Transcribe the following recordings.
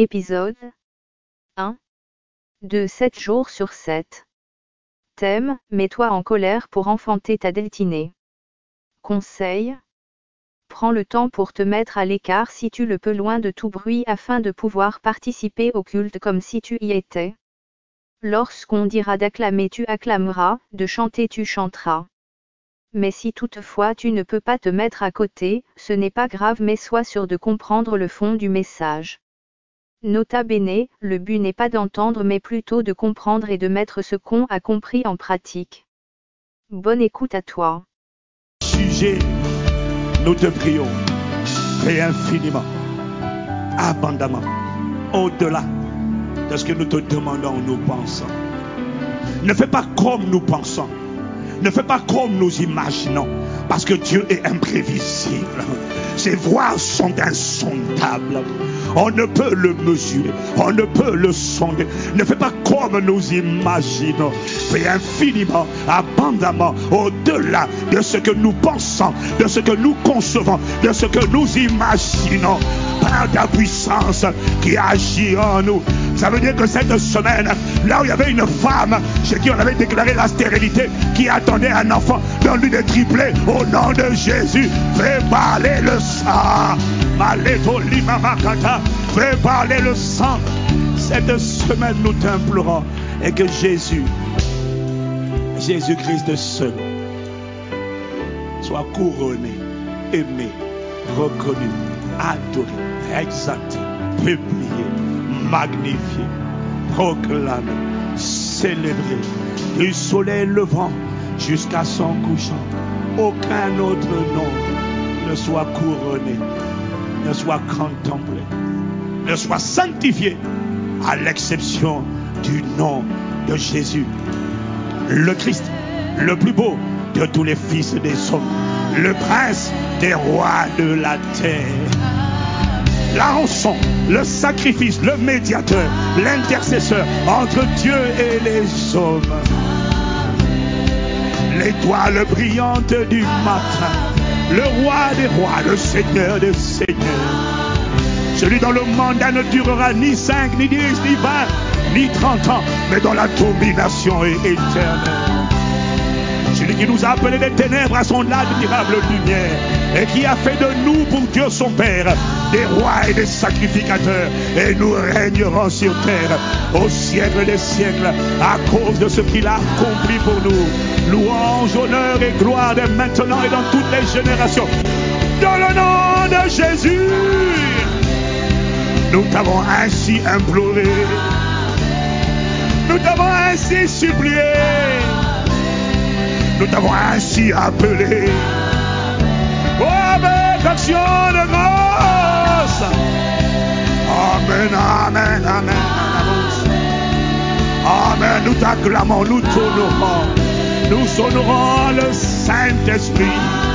Épisode 1 de 7 jours sur 7. Thème, mets-toi en colère pour enfanter ta destinée. Conseil Prends le temps pour te mettre à l'écart si tu le peux loin de tout bruit afin de pouvoir participer au culte comme si tu y étais. Lorsqu'on dira d'acclamer tu acclameras, de chanter tu chanteras. Mais si toutefois tu ne peux pas te mettre à côté, ce n'est pas grave mais sois sûr de comprendre le fond du message. Nota bene, le but n'est pas d'entendre mais plutôt de comprendre et de mettre ce qu'on a compris en pratique. Bonne écoute à toi. Sujet, nous te prions, et infiniment, abondamment, au-delà de ce que nous te demandons ou nous pensons. Ne fais pas comme nous pensons. Ne fais pas comme nous imaginons. Parce que Dieu est imprévisible. Ses voies sont insondables. On ne peut le mesurer. On ne peut le sonder. Ne fais pas comme nous imaginons. Fais infiniment, abondamment, au-delà de ce que nous pensons, de ce que nous concevons, de ce que nous imaginons. Par ta puissance qui agit en nous. Ça veut dire que cette semaine, là où il y avait une femme chez qui on avait déclaré la stérilité, qui attendait un enfant, donne-lui des triplés au nom de Jésus. Fais parler le sang. Maleto limamakata. Parler le sang. Cette semaine, nous t'implorons. Et que Jésus, Jésus-Christ seul, soit couronné, aimé, reconnu, adoré, exalté, publié, magnifié, proclamé, célébré, du soleil levant jusqu'à son couchant. Aucun autre nom ne soit couronné, ne soit contemplé, soit sanctifié, à l'exception du nom de Jésus, le Christ, le plus beau de tous les fils des hommes, le prince des rois de la terre la rançon, le sacrifice, le médiateur, l'intercesseur entre Dieu et les hommes. L'étoile brillante du matin, le roi des rois, le seigneur des seigneurs. Celui dont le mandat ne durera ni 5, ni 10, ni 20, ni 30 ans, mais dont la domination est éternelle. Celui qui nous a appelés des ténèbres à son admirable lumière et qui a fait de nous pour Dieu son Père des rois et des sacrificateurs et nous régnerons sur terre au siècle des siècles à cause de ce qu'il a accompli pour nous. Louange, honneur et gloire dès maintenant et dans toutes les générations. Dans le nom de Jésus, nous t'avons ainsi imploré. Nous t'avons ainsi supplié. Nous t'avons ainsi appelé. Oh, avec action de grâce. Amen, amen, amen. Amen. Nous t'acclamons, nous t'honorons. Nous honorons le Saint-Esprit.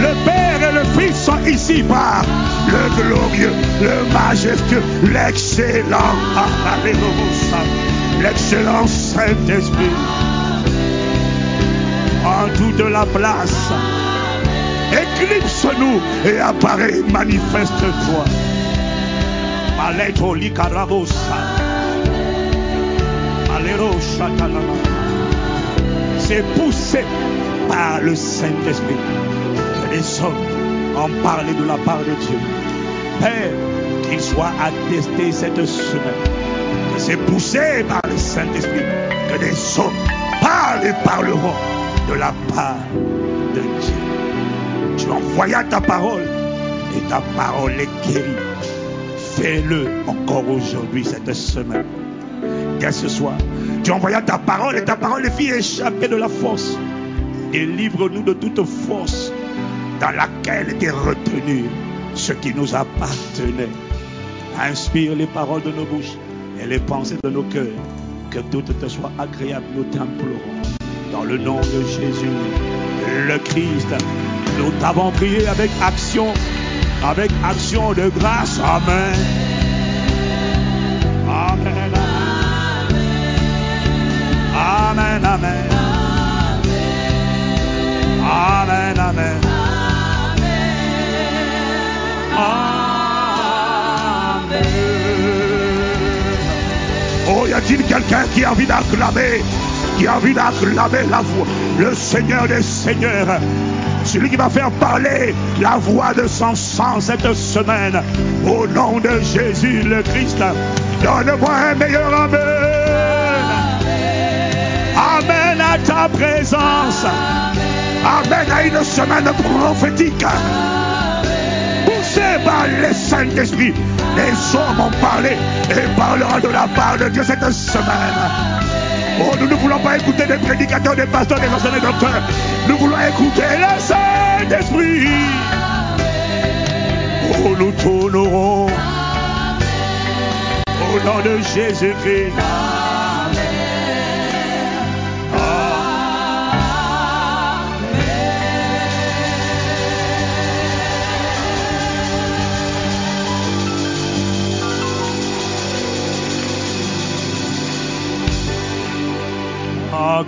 Le Père et le Fils sont ici par le glorieux, le majestueux, l'excellent. L'excellent Saint-Esprit. En toute la place. Éclipse-nous et apparaît, manifeste-toi. Maleto likarabosa. C'est poussé par le Saint-Esprit les hommes ont parlé de la part de Dieu. Père, qu'il soit attesté cette semaine que c'est poussé par le Saint-Esprit que des hommes parlent et parleront de la part de Dieu. Tu envoyas ta parole et ta parole est guérie. Fais-le encore aujourd'hui, cette semaine. Dès ce soir, tu envoyas ta parole et ta parole est fit échapper de la force. Délivre-nous de toute force dans laquelle était retenu ce qui nous appartenait. Inspire les paroles de nos bouches et les pensées de nos cœurs. Que tout te soit agréable, nous t'implorons. Dans le nom de Jésus, le Christ, nous t'avons prié avec action, avec action de grâce. Amen. Amen. Amen. Amen. Amen. Amen. Amen. a-t-il quelqu'un qui a envie d'acclamer Qui a envie d'acclamer la voix Le Seigneur des Seigneurs? Celui qui va faire parler la voix de son sang cette semaine. Au nom de Jésus le Christ, donne-moi un meilleur Amen. Amen à ta présence. Amen à une semaine prophétique. Le Saint-Esprit, les hommes ont parlé et parlera de la part de Dieu cette semaine. Oh, nous ne voulons pas écouter des prédicateurs, des pasteurs, des enseignants, docteurs. Nous voulons écouter le Saint-Esprit. Oh, nous tournerons au nom de Jésus-Christ.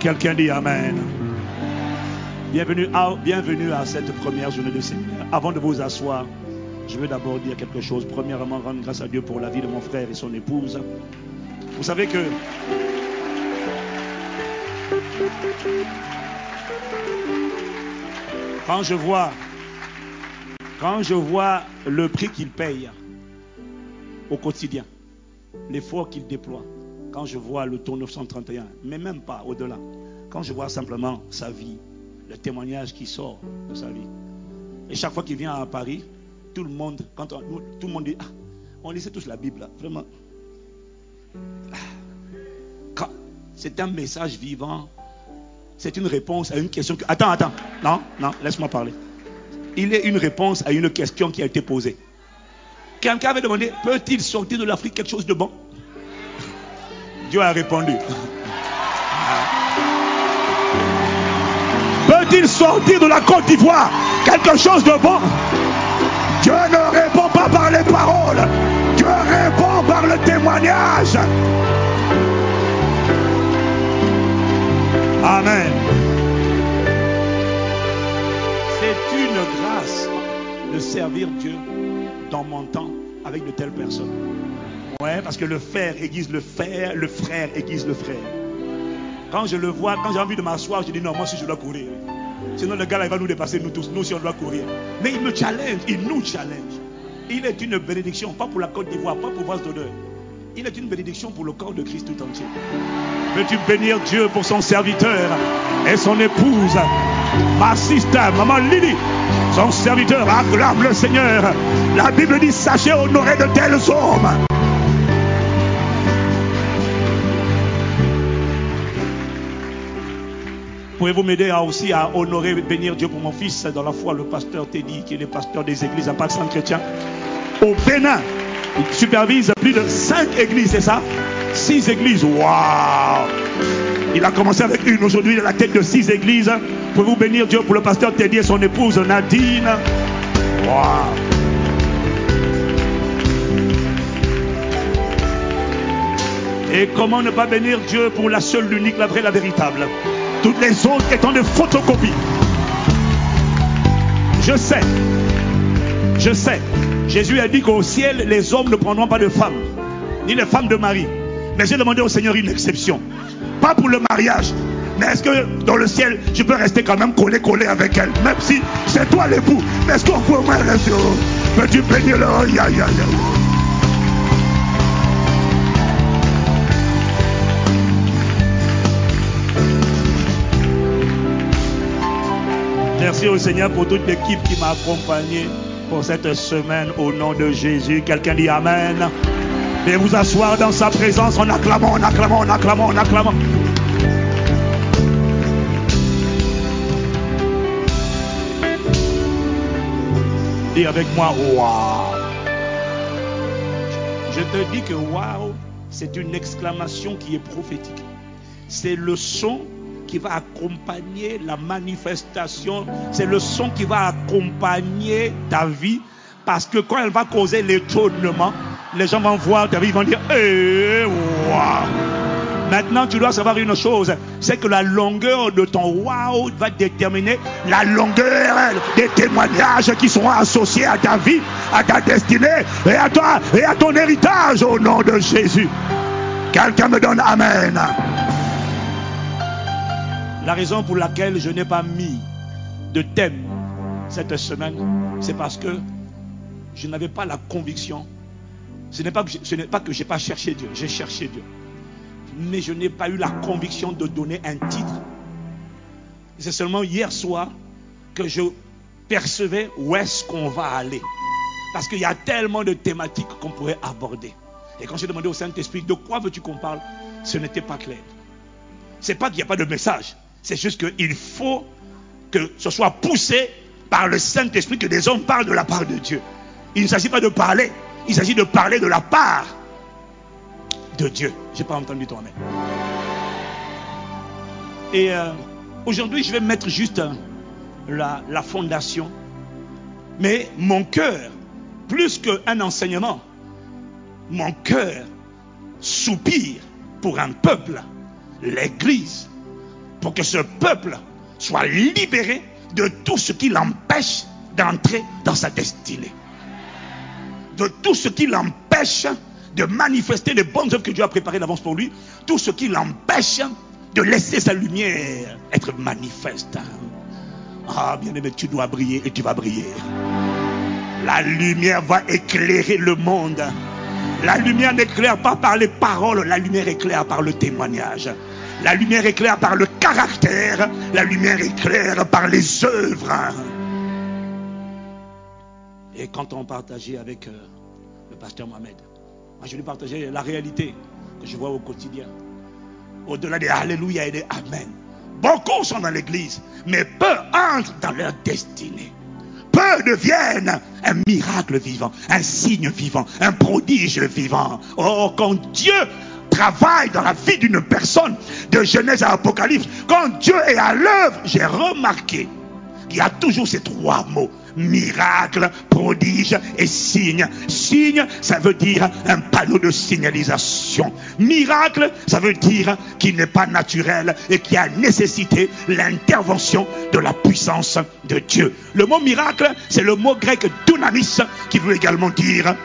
Quelqu'un dit Amen. Bienvenue à, cette première journée de Seigneur. Avant de vous asseoir, je veux d'abord dire quelque chose. Premièrement, rendre grâce à Dieu pour la vie de mon frère et son épouse. Vous savez que quand je vois quand je vois le prix qu'il paye au quotidien, l'effort qu'il déploie, quand je vois le tour 931, mais même pas au-delà, quand je vois simplement sa vie, le témoignage qui sort de sa vie. Et chaque fois qu'il vient à Paris, tout le monde, quand tout le monde dit, ah, on lisait tous la Bible, vraiment. Ah, c'est un message vivant. C'est une réponse à une question. Que, attends, attends. Non, non, laisse-moi parler. Il est une réponse à une question qui a été posée. Quelqu'un avait demandé, peut-il sortir de l'Afrique quelque chose de bon? Dieu a répondu. Peut-il sortir de la Côte d'Ivoire quelque chose de bon? Dieu ne répond pas par les paroles. Dieu répond par le témoignage. Amen. C'est une grâce de servir Dieu dans mon temps avec de telles personnes. Ouais, parce que le frère aiguise le frère, le frère aiguise le frère. Quand je le vois, quand j'ai envie de m'asseoir, je dis non, moi si je dois courir. Sinon le gars là, il va nous dépasser, nous tous, nous si on doit courir. Mais il me challenge, il nous challenge. Il est une bénédiction, pas pour la Côte d'Ivoire, pas pour Vase d'odeur. Il est une bénédiction pour le corps de Christ tout entier. Veux-tu bénir Dieu pour son serviteur et son épouse, ma sister, maman Lily, son serviteur, acclame le Seigneur. La Bible dit, sachez honorer de tels hommes. Pouvez-vous m'aider à aussi à honorer bénir Dieu pour mon fils dans la foi, le pasteur Teddy, qui est le pasteur des églises à Pâques Saint-Chrétien. Au Bénin, il supervise plus de cinq églises, c'est ça? Six églises. Waouh Il a commencé avec une, aujourd'hui il a la tête de six églises. Pouvez-vous bénir Dieu pour le pasteur Teddy et son épouse Nadine? Waouh Et comment ne pas bénir Dieu pour la seule, l'unique, la vraie, la véritable? Toutes les autres étant des photocopies. Je sais, je sais. Jésus a dit qu'au ciel, les hommes ne prendront pas de femmes, ni les femmes de mari. Mais j'ai demandé au Seigneur une exception. Pas pour le mariage. Mais est-ce que dans le ciel, je peux rester quand même collé, collé avec elle? Même si c'est toi l'époux. Mais est-ce qu'on peut au moins rester Peux-tu bénir le... Merci au Seigneur pour toute l'équipe qui m'a accompagné pour cette semaine au nom de Jésus. Quelqu'un dit Amen. Et vous asseoir dans sa présence en acclamant, en acclamant, en acclamant, en acclamant. Dis avec moi, waouh. Je te dis que waouh, c'est une exclamation qui est prophétique. C'est le son qui va accompagner la manifestation. C'est le son qui va accompagner ta vie. Parce que quand elle va causer l'étonnement, les gens vont voir ta vie, vont dire, eh, Maintenant, tu dois savoir une chose, c'est que la longueur de ton wow va déterminer la longueur des témoignages qui seront associés à ta vie, à ta destinée et à toi et à ton héritage au nom de Jésus. Quelqu'un me donne Amen. La raison pour laquelle je n'ai pas mis de thème cette semaine, c'est parce que je n'avais pas la conviction. Ce n'est pas que je n'ai pas cherché Dieu, j'ai cherché Dieu. Mais je n'ai pas eu la conviction de donner un titre. C'est seulement hier soir que je percevais où est-ce qu'on va aller. Parce qu'il y a tellement de thématiques qu'on pourrait aborder. Et quand j'ai demandé au Saint-Esprit de quoi veux-tu qu'on parle, ce n'était pas clair. C'est pas qu'il n'y a pas de message. C'est juste qu'il faut que ce soit poussé par le Saint-Esprit que des hommes parlent de la part de Dieu. Il ne s'agit pas de parler, il s'agit de parler de la part de Dieu. Je n'ai pas entendu toi même. Et euh, aujourd'hui, je vais mettre juste euh, la fondation. Mais mon cœur, plus qu'un enseignement, mon cœur soupire pour un peuple, l'Église, pour que ce peuple soit libéré de tout ce qui l'empêche d'entrer dans sa destinée. De tout ce qui l'empêche de manifester les bonnes œuvres que Dieu a préparées d'avance pour lui. Tout ce qui l'empêche de laisser sa lumière être manifeste. Ah, bien aimé, tu dois briller et tu vas briller. La lumière va éclairer le monde. La lumière n'éclaire pas par les paroles, la lumière éclaire par le témoignage. La lumière éclaire par le caractère, la lumière éclaire par les œuvres. Et quand on partageait avec euh, le pasteur Mohamed, je lui partageais la réalité que je vois au quotidien. Au-delà des Alléluia et des Amen. Beaucoup sont dans l'église, mais peu entrent dans leur destinée. Peu deviennent un miracle vivant, un signe vivant, un prodige vivant. Oh, quand Dieu travaille dans la vie d'une personne, de Genèse à Apocalypse, quand Dieu est à l'œuvre, j'ai remarqué qu'il y a toujours ces trois mots miracle, prodige et signe. Signe, ça veut dire un panneau de signalisation. Miracle, ça veut dire qu'il n'est pas naturel et qui a nécessité l'intervention de la puissance de Dieu. Le mot miracle, c'est le mot grec dunamis qui veut également dire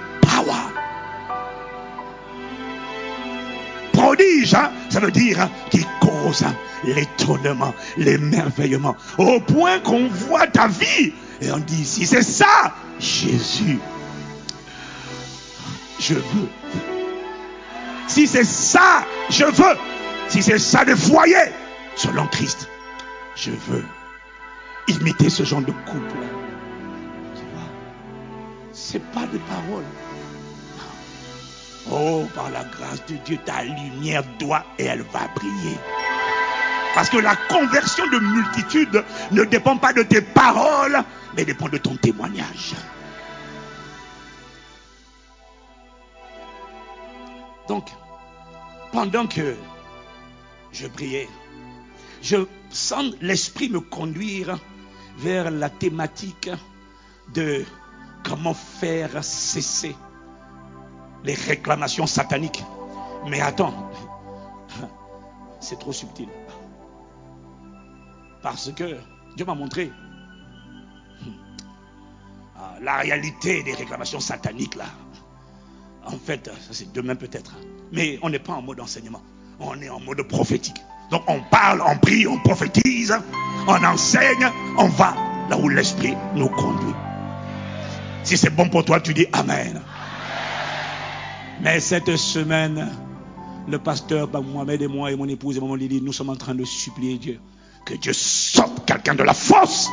Ça veut dire qui cause l'étonnement, l'émerveillement, au point qu'on voit ta vie et on dit, si c'est ça, Jésus, je veux. Si c'est ça, je veux. Si c'est ça le foyer, selon Christ, je veux imiter ce genre de couple. C'est pas des paroles. Oh, par la grâce de Dieu, ta lumière doit et elle va briller. Parce que la conversion de multitude ne dépend pas de tes paroles, mais dépend de ton témoignage. Donc, pendant que je priais, je sens l'esprit me conduire vers la thématique de comment faire cesser les réclamations sataniques. Mais attends, c'est trop subtil. Parce que Dieu m'a montré ah, la réalité des réclamations sataniques là. En fait, ça c'est demain peut-être. Mais on n'est pas en mode enseignement. On est en mode prophétique. Donc on parle, on prie, on prophétise, on enseigne, on va là où l'Esprit nous conduit. Si c'est bon pour toi, tu dis Amen. Mais cette semaine, le pasteur Mohamed et moi et mon épouse et maman Lily, nous sommes en train de supplier Dieu que Dieu sorte quelqu'un de la force.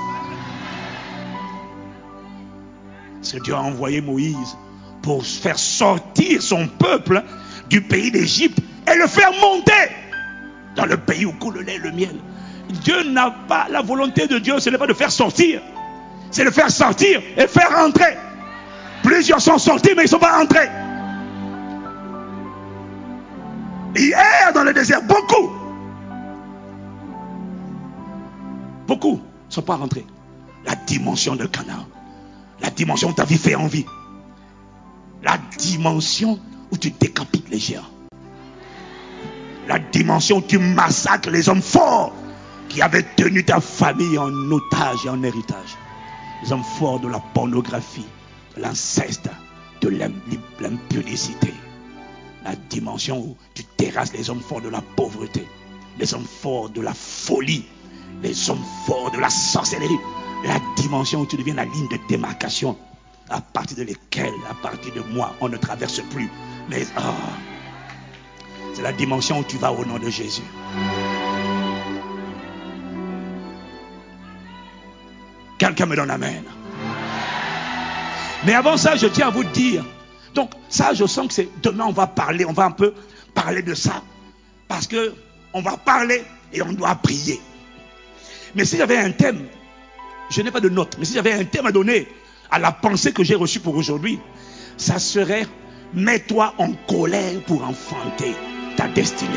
Parce que Dieu a envoyé Moïse pour faire sortir son peuple du pays d'Égypte et le faire monter dans le pays où coule le lait et le miel. Dieu n'a pas la volonté de Dieu, ce n'est pas de faire sortir, c'est de faire sortir et faire entrer. Plusieurs sont sortis, mais ils ne sont pas entrés. Hier, dans le désert, beaucoup, beaucoup ne sont pas rentrés. La dimension de Canaan. La dimension où ta vie fait envie. La dimension où tu décapites les géants. La dimension où tu massacres les hommes forts qui avaient tenu ta famille en otage et en héritage. Les hommes forts de la pornographie, de l'inceste, de l'impudicité. La dimension où tu terrasse les hommes forts de la pauvreté, les hommes forts de la folie, les hommes forts de la sorcellerie, la dimension où tu deviens la ligne de démarcation à partir de laquelle, à partir de moi, on ne traverse plus. Mais ah, c'est la dimension où tu vas au nom de Jésus. Quelqu'un me donne Amen. Mais avant ça, je tiens à vous dire. Donc, ça, je sens que c'est demain, on va parler, on va un peu parler de ça. Parce que on va parler et on doit prier. Mais si j'avais un thème, je n'ai pas de notes, mais si j'avais un thème à donner à la pensée que j'ai reçue pour aujourd'hui, ça serait mets-toi en colère pour enfanter ta destinée.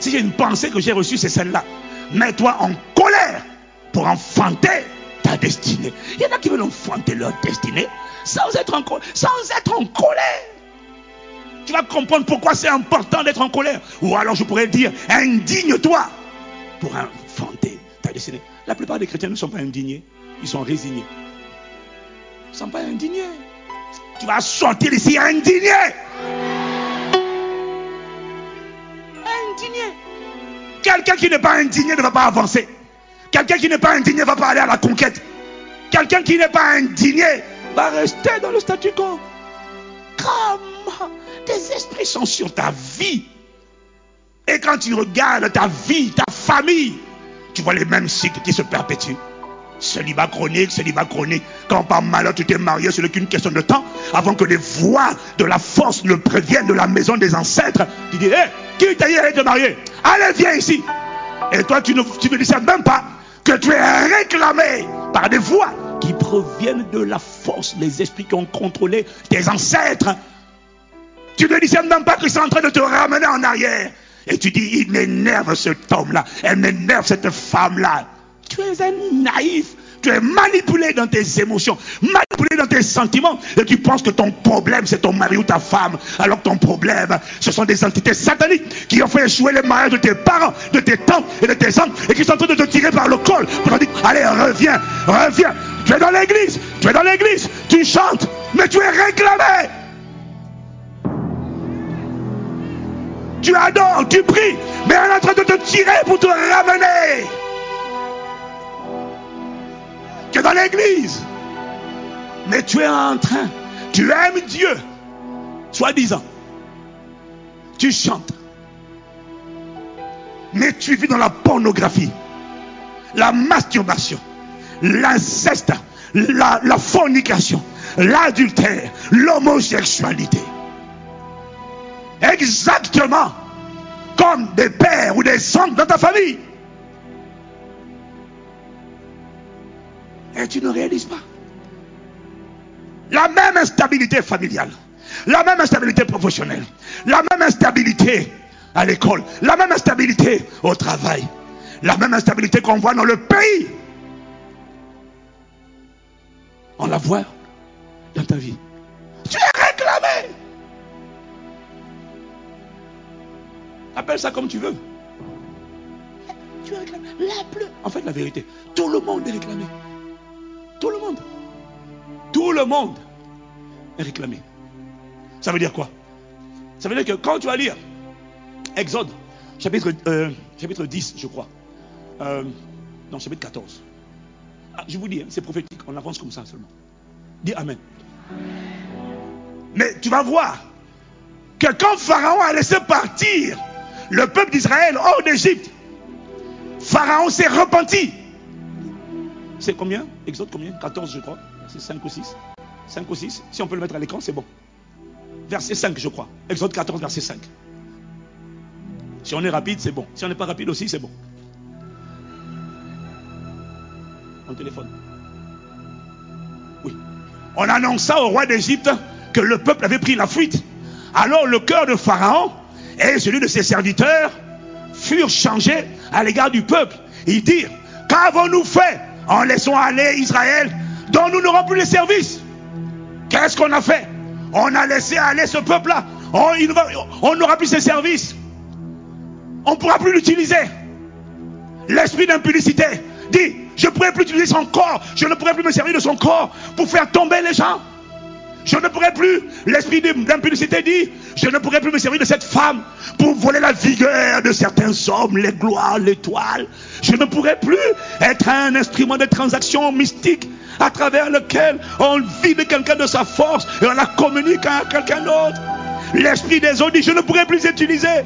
Si j'ai une pensée que j'ai reçue, c'est celle-là. Mets-toi en colère pour enfanter ta destinée. Il y en a qui veulent enfanter leur destinée sans être en, sans être en colère. Tu vas comprendre pourquoi c'est important d'être en colère. Ou alors je pourrais dire, indigne-toi pour enfanter ta destinée. La plupart des chrétiens ne sont pas indignés, ils sont résignés. Ils ne sont pas indignés. Tu vas sortir ici indigné. Indigné. Quelqu'un qui n'est pas indigné ne va pas avancer. Quelqu'un qui n'est pas indigné ne va pas aller à la conquête. Quelqu'un qui n'est pas indigné va rester dans le statu quo. Comme des esprits sont sur ta vie. Et quand tu regardes ta vie, ta famille, tu vois les mêmes cycles qui se perpétuent. Célibat chronique, célibat chronique. Quand par malheur tu t'es marié, ce n'est qu'une question de temps avant que les voix de la force ne préviennent de la maison des ancêtres. Tu dis, hé, qui t'a dit de marier Allez, viens ici. Et toi, tu ne, tu ne même pas que tu es réclamé par des voix qui proviennent de la force, les esprits qui ont contrôlé tes ancêtres. Tu ne discernes même pas qu'ils sont en train de te ramener en arrière. Et tu dis, il m'énerve cet homme-là, elle m'énerve cette femme-là. Tu es un naïf. Tu es manipulé dans tes émotions, manipulé dans tes sentiments. Et tu penses que ton problème, c'est ton mari ou ta femme. Alors que ton problème, ce sont des entités sataniques qui ont fait échouer les mariages de tes parents, de tes tantes et de tes oncles. Et qui sont en train de te tirer par le col. Pour te dire, allez, reviens, reviens. Tu es dans l'église, tu es dans l'église, tu chantes, mais tu es réclamé. Tu adores, tu pries, mais elle est en train de te tirer pour te ramener. Tu es dans l'église. Mais tu es en train. Tu aimes Dieu. Soi-disant. Tu chantes. Mais tu vis dans la pornographie. La masturbation. L'inceste. La, fornication. L'adultère. L'homosexualité. Exactement comme des pères ou des oncles dans ta famille. Et tu ne réalises pas. La même instabilité familiale, la même instabilité professionnelle, la même instabilité à l'école, la même instabilité au travail, la même instabilité qu'on voit dans le pays. On la voit dans ta vie. Tu es réclamé. Appelle ça comme tu veux. Tu es réclamé. La. En fait, la vérité, tout le monde est réclamé. Tout le monde. Tout le monde est réclamé. Ça veut dire quoi? Ça veut dire que quand tu vas lire Exode, chapitre, euh, chapitre 10, je crois. Euh, non, chapitre 14. Ah, je vous dis, hein, c'est prophétique, on avance comme ça seulement. Dis Amen. Mais tu vas voir que quand Pharaon a laissé partir le peuple d'Israël hors d'Égypte, Pharaon s'est repenti. C'est combien? Exode combien? 14 je crois. C'est 5 ou 6. 5 ou 6. Si on peut le mettre à l'écran, c'est bon. Verset 5 je crois. Exode 14 verset 5. Si on est rapide, c'est bon. Si on n'est pas rapide aussi, c'est bon. On téléphone. Oui. On annonça au roi d'Égypte que le peuple avait pris la fuite. Alors le cœur de Pharaon et celui de ses serviteurs furent changés à l'égard du peuple. Ils dirent, qu'avons-nous fait? En laissant aller Israël dont nous n'aurons plus les services Qu'est-ce qu'on a fait? On a laissé aller ce peuple-là. On n'aura plus ses services. On ne pourra plus l'utiliser. L'esprit d'impudicité dit, je ne pourrai plus utiliser son corps. Je ne pourrai plus me servir de son corps pour faire tomber les gens. Je ne pourrai plus. L'esprit d'impudicité dit, Je ne pourrai plus me servir de cette femme pour voler la vigueur de certains hommes, les gloires, l'étoile. Je ne pourrai plus être un instrument de transaction mystique à travers lequel on vide quelqu'un de sa force et on la communique à quelqu'un d'autre. L'esprit des autres dit, je ne pourrai plus utiliser.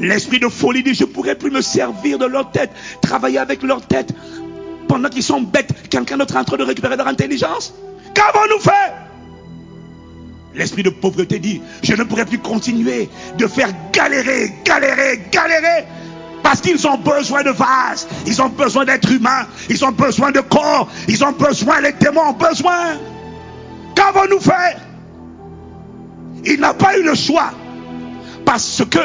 L'esprit de folie dit, je ne pourrai plus me servir de leur tête, travailler avec leur tête. Pendant qu'ils sont bêtes, quelqu'un d'autre est en train de récupérer leur intelligence? Qu'avons-nous fait? L'esprit de pauvreté dit, je ne pourrai plus continuer de faire galérer, galérer, galérer. Parce qu'ils ont besoin de vases, ils ont besoin d'êtres humains, ils ont besoin de corps, ils ont besoin, les démons ont besoin. Qu'avons-nous fait? Il n'a pas eu le choix. Parce que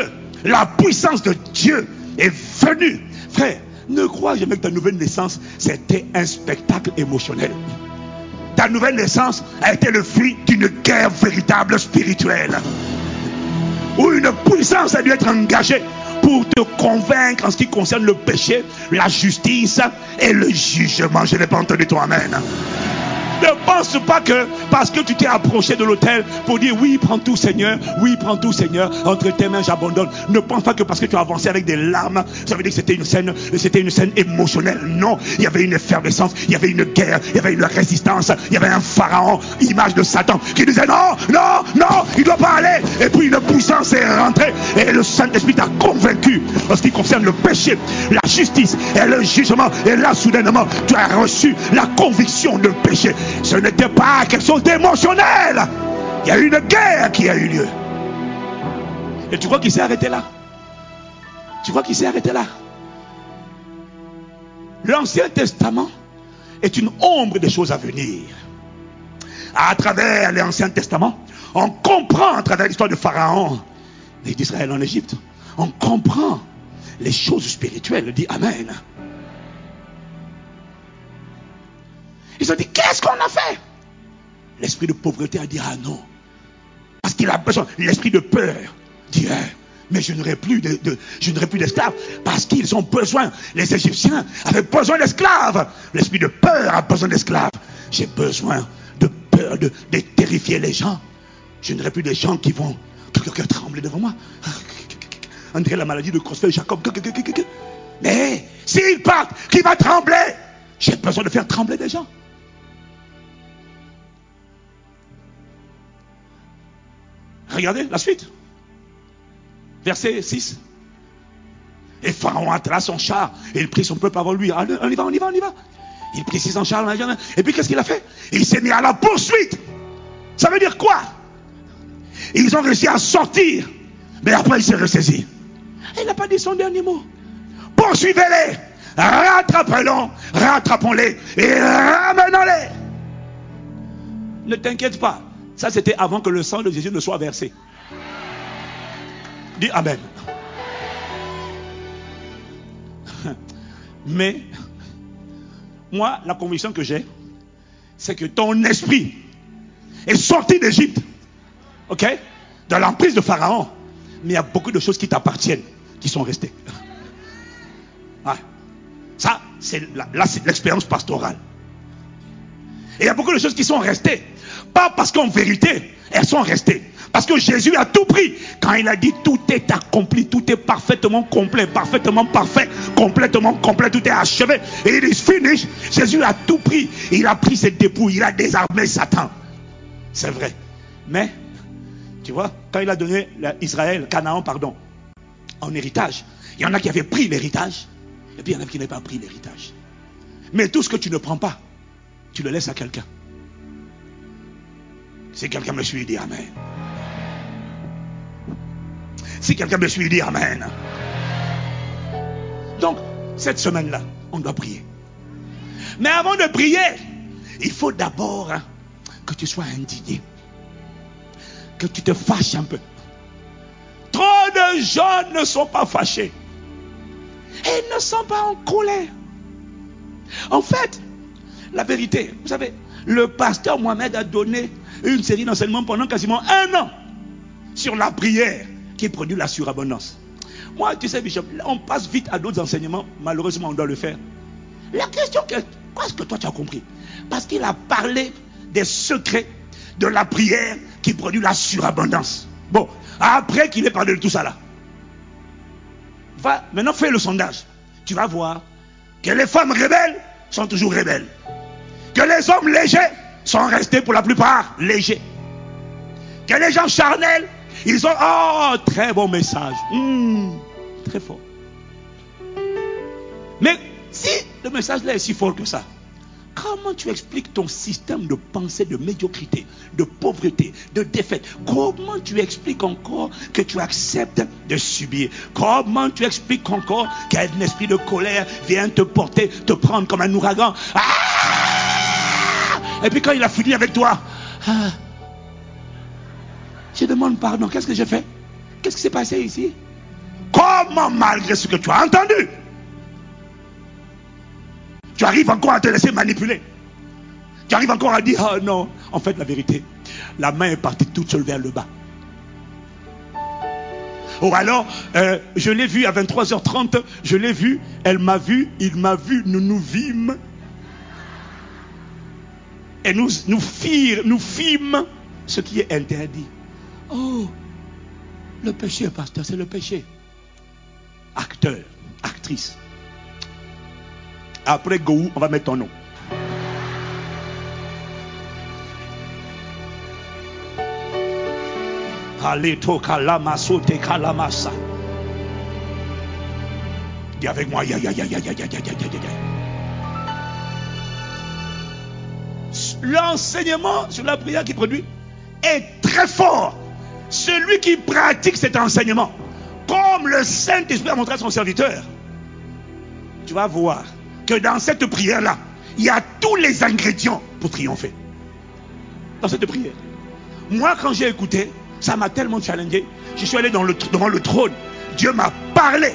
la puissance de Dieu est venue. Frère, ne crois jamais que ta nouvelle naissance, c'était un spectacle émotionnel. Ta nouvelle naissance a été le fruit d'une guerre véritable spirituelle. Où une puissance a dû être engagée pour te convaincre en ce qui concerne le péché, la justice et le jugement. Je n'ai pas entendu toi, Amen. Ne pense pas que parce que tu t'es approché de l'autel pour dire oui, prends tout Seigneur, oui, prends tout Seigneur, entre tes mains j'abandonne. Ne pense pas que parce que tu as avancé avec des larmes, ça veut dire que c'était une scène, c'était une scène émotionnelle. Non, il y avait une effervescence, il y avait une guerre, il y avait une résistance, il y avait un pharaon, image de Satan, qui disait non, non, non, il ne doit pas aller. Et puis une puissance est rentrée et le Saint-Esprit t'a convaincu en ce qui concerne le péché, la justice et le jugement. Et là, soudainement, tu as reçu la conviction de péché. Ce n'était pas quelque chose d'émotionnel. Il y a eu une guerre qui a eu lieu. Et tu crois qu'il s'est arrêté là? Tu crois qu'il s'est arrêté là? L'Ancien Testament est une ombre des choses à venir. À travers l'Ancien Testament, on comprend à travers l'histoire de Pharaon et d'Israël en Égypte, on comprend les choses spirituelles. Dit Amen. Ils ont dit, qu'est-ce qu'on a fait? L'esprit de pauvreté a dit, ah non. Parce qu'il a besoin. L'esprit de peur dit, eh, mais je n'aurai plus de, plus d'esclaves parce qu'ils ont besoin. Les Égyptiens avaient besoin d'esclaves. L'esprit de peur a besoin d'esclaves. J'ai besoin de peur, de, terrifier les gens. Je n'aurai plus de gens qui vont trembler devant moi. On dirait la maladie de Crosfeld Jacob. Mais s'ils partent, qui va trembler? J'ai besoin de faire trembler des gens. Regardez la suite. Verset 6. Et Pharaon attela son char et il prit son peuple avant lui. On y va, on y va, on y va. Il prit son char. Et puis qu'est-ce qu'il a fait? Il s'est mis à la poursuite. Ça veut dire quoi? Ils ont réussi à sortir. Mais après il s'est ressaisi. Il n'a pas dit son dernier mot. Poursuivez-les. Rattrapez-les. Rattrapons-les. Et ramenons-les. Ne t'inquiète pas. Ça, c'était avant que le sang de Jésus ne soit versé. Dis Amen. Mais, moi, la conviction que j'ai, c'est que ton esprit est sorti d'Égypte. OK? De l'emprise de Pharaon. Mais il y a beaucoup de choses qui t'appartiennent, qui sont restées. Ça, c'est l'expérience pastorale. Et il y a beaucoup de choses qui sont restées. Pas parce qu'en vérité, elles sont restées. Parce que Jésus a tout pris. Quand il a dit tout est accompli, tout est parfaitement complet, parfaitement parfait, complètement complet, tout est achevé. Et il est fini. Jésus a tout pris. Il a pris ses dépouilles, il a désarmé Satan. C'est vrai. Mais, tu vois, quand il a donné Israël, Canaan, pardon, en héritage, il y en a qui avaient pris l'héritage, et puis il y en a qui n'avaient pas pris l'héritage. Mais tout ce que tu ne prends pas, tu le laisses à quelqu'un. Si quelqu'un me suit, dit Amen. Si quelqu'un me suit, dit Amen. Donc, cette semaine-là, on doit prier. Mais avant de prier, il faut d'abord hein, que tu sois indigné. Que tu te fâches un peu. Trop de gens ne sont pas fâchés. Ils ne sont pas en colère. En fait, la vérité, vous savez, le pasteur Mohamed a donné une série d'enseignements pendant quasiment un an sur la prière qui produit la surabondance. Moi, tu sais, Bishop, on passe vite à d'autres enseignements. Malheureusement, on doit le faire. La question, qu'est-ce que toi tu as compris? Parce qu'il a parlé des secrets de la prière qui produit la surabondance. Bon, après qu'il ait parlé de tout ça là, va, maintenant fais le sondage. Tu vas voir que les femmes rebelles sont toujours rebelles. Que les hommes légers sont restés pour la plupart légers. Que les gens charnels, ils ont, oh, très bon message. Hmm, très fort. Mais si le message là est si fort que ça, comment tu expliques ton système de pensée de médiocrité, de pauvreté, de défaite? Comment tu expliques encore que tu acceptes de subir? Comment tu expliques encore qu'un esprit de colère vient te porter, te prendre comme un ouragan? Ah! Et puis quand il a fini avec toi, ah, je demande pardon. Qu'est-ce que j'ai fait? Qu'est-ce qui s'est passé ici? Comment, malgré ce que tu as entendu, tu arrives encore à te laisser manipuler? Tu arrives encore à dire, oh non, en fait, la vérité, la main est partie toute seule vers le bas. Ou alors, euh, je l'ai vu à 23h30, je l'ai vu, elle m'a vu, il m'a vu, nous nous vîmes. Et nous, nous firent, nous fîmes ce qui est interdit. Oh, le péché, pasteur, c'est le péché. Acteur, actrice. Après Goût, on va mettre ton nom. kalamasa. Dis avec moi, ya. L'enseignement sur la prière qui produit est très fort celui qui pratique cet enseignement, comme le Saint-Esprit a montré à son serviteur, tu vas voir que dans cette prière-là, il y a tous les ingrédients pour triompher. Dans cette prière. Moi, quand j'ai écouté, ça m'a tellement challengé. Je suis allé devant le trône. Dieu m'a parlé.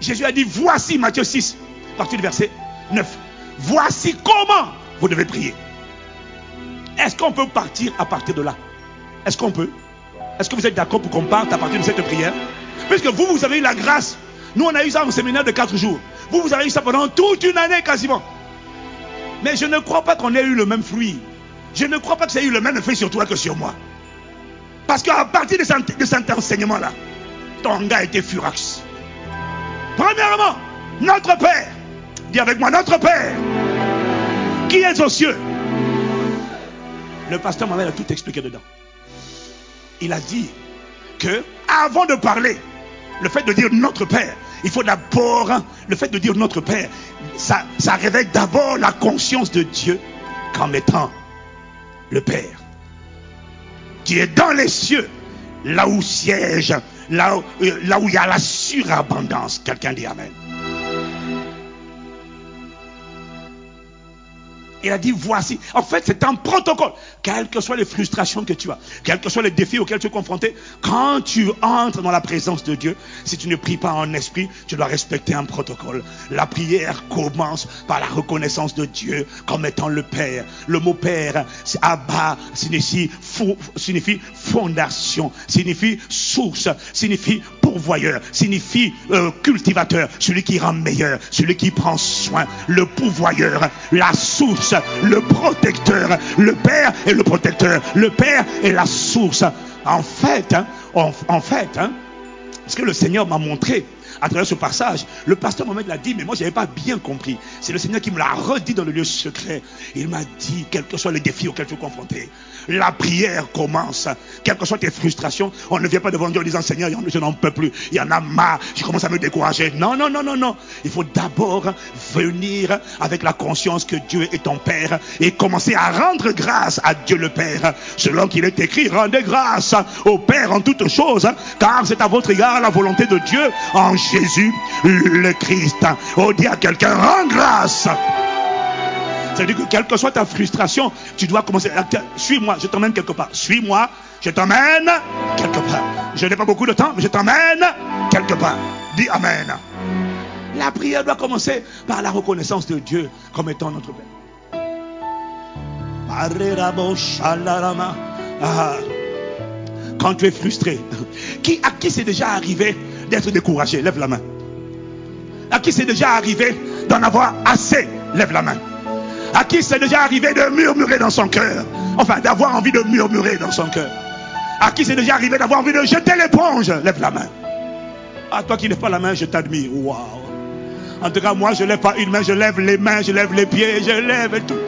Jésus a dit, voici Matthieu 6, partir du verset 9. Voici comment vous devez prier. Est-ce qu'on peut partir à partir de là? Est-ce qu'on peut? Est-ce que vous êtes d'accord pour qu'on parte à partir de cette prière? Puisque vous, vous avez eu la grâce. Nous, on a eu ça en séminaire de 4 jours. Vous, vous avez eu ça pendant toute une année quasiment. Mais je ne crois pas qu'on ait eu le même fruit. Je ne crois pas que ça ait eu le même effet sur toi que sur moi. Parce qu'à partir de cet, enseignement-là, ton gars était furax. Premièrement, notre Père, dis avec moi, notre Père, qui est aux cieux, le pasteur m'avait tout expliqué dedans. Il a dit que avant de parler, le fait de dire notre Père, il faut d'abord, le fait de dire notre Père, ça, révèle d'abord la conscience de Dieu comme étant le Père, qui est dans les cieux, là où siège, là où, euh, là où il y a la surabondance. Quelqu'un dit Amen. Il a dit, voici. En fait, c'est un protocole. Quelles que soient les frustrations que tu as, quels que soient les défis auxquels tu es confronté, quand tu entres dans la présence de Dieu, si tu ne pries pas en esprit, tu dois respecter un protocole. La prière commence par la reconnaissance de Dieu comme étant le Père. Le mot Père, Abba, signifie, signifie fondation, signifie source, signifie pourvoyeur, signifie euh, cultivateur, celui qui rend meilleur, celui qui prend soin, le pourvoyeur, la source, le protecteur, le Père est le protecteur, le Père est la source. En fait, hein, en, fait, hein, ce que le Seigneur m'a montré, à travers ce passage, le pasteur Mohamed l'a dit, mais moi je n'avais pas bien compris. C'est le Seigneur qui me l'a redit dans le lieu secret. Il m'a dit, quels que soient les défis auxquels tu es confronté, la prière commence. Quelles que soient tes frustrations, on ne vient pas devant Dieu en disant, Seigneur, je n'en peux plus, il y en a marre, je commence à me décourager. Non, non, non, non, non. Il faut d'abord venir avec la conscience que Dieu est ton Père et commencer à rendre grâce à Dieu le Père. Selon qu'il est écrit, rendez grâce au Père en toutes choses, car c'est à votre égard la volonté de Dieu en Jésus le Christ. Oh, dis à quelqu'un, rends grâce. C'est-à-dire que quelle que soit ta frustration, tu dois commencer. Suis-moi, je t'emmène quelque part. Suis-moi, je t'emmène quelque part. Je n'ai pas beaucoup de temps, mais je t'emmène quelque part. Dis Amen. La prière doit commencer par la reconnaissance de Dieu comme étant notre Père. Ah. Quand tu es frustré, qui, à qui c'est déjà arrivé d'être découragé? Lève la main. À qui c'est déjà arrivé d'en avoir assez? Lève la main. À qui c'est déjà arrivé de murmurer dans son cœur Enfin, d'avoir envie de murmurer dans son cœur. À qui c'est déjà arrivé d'avoir envie de jeter l'éponge Lève la main. À toi qui lève pas la main, je t'admire. Waouh. En tout cas, moi, je lève pas une main, je lève les mains, je lève les pieds, je lève tout.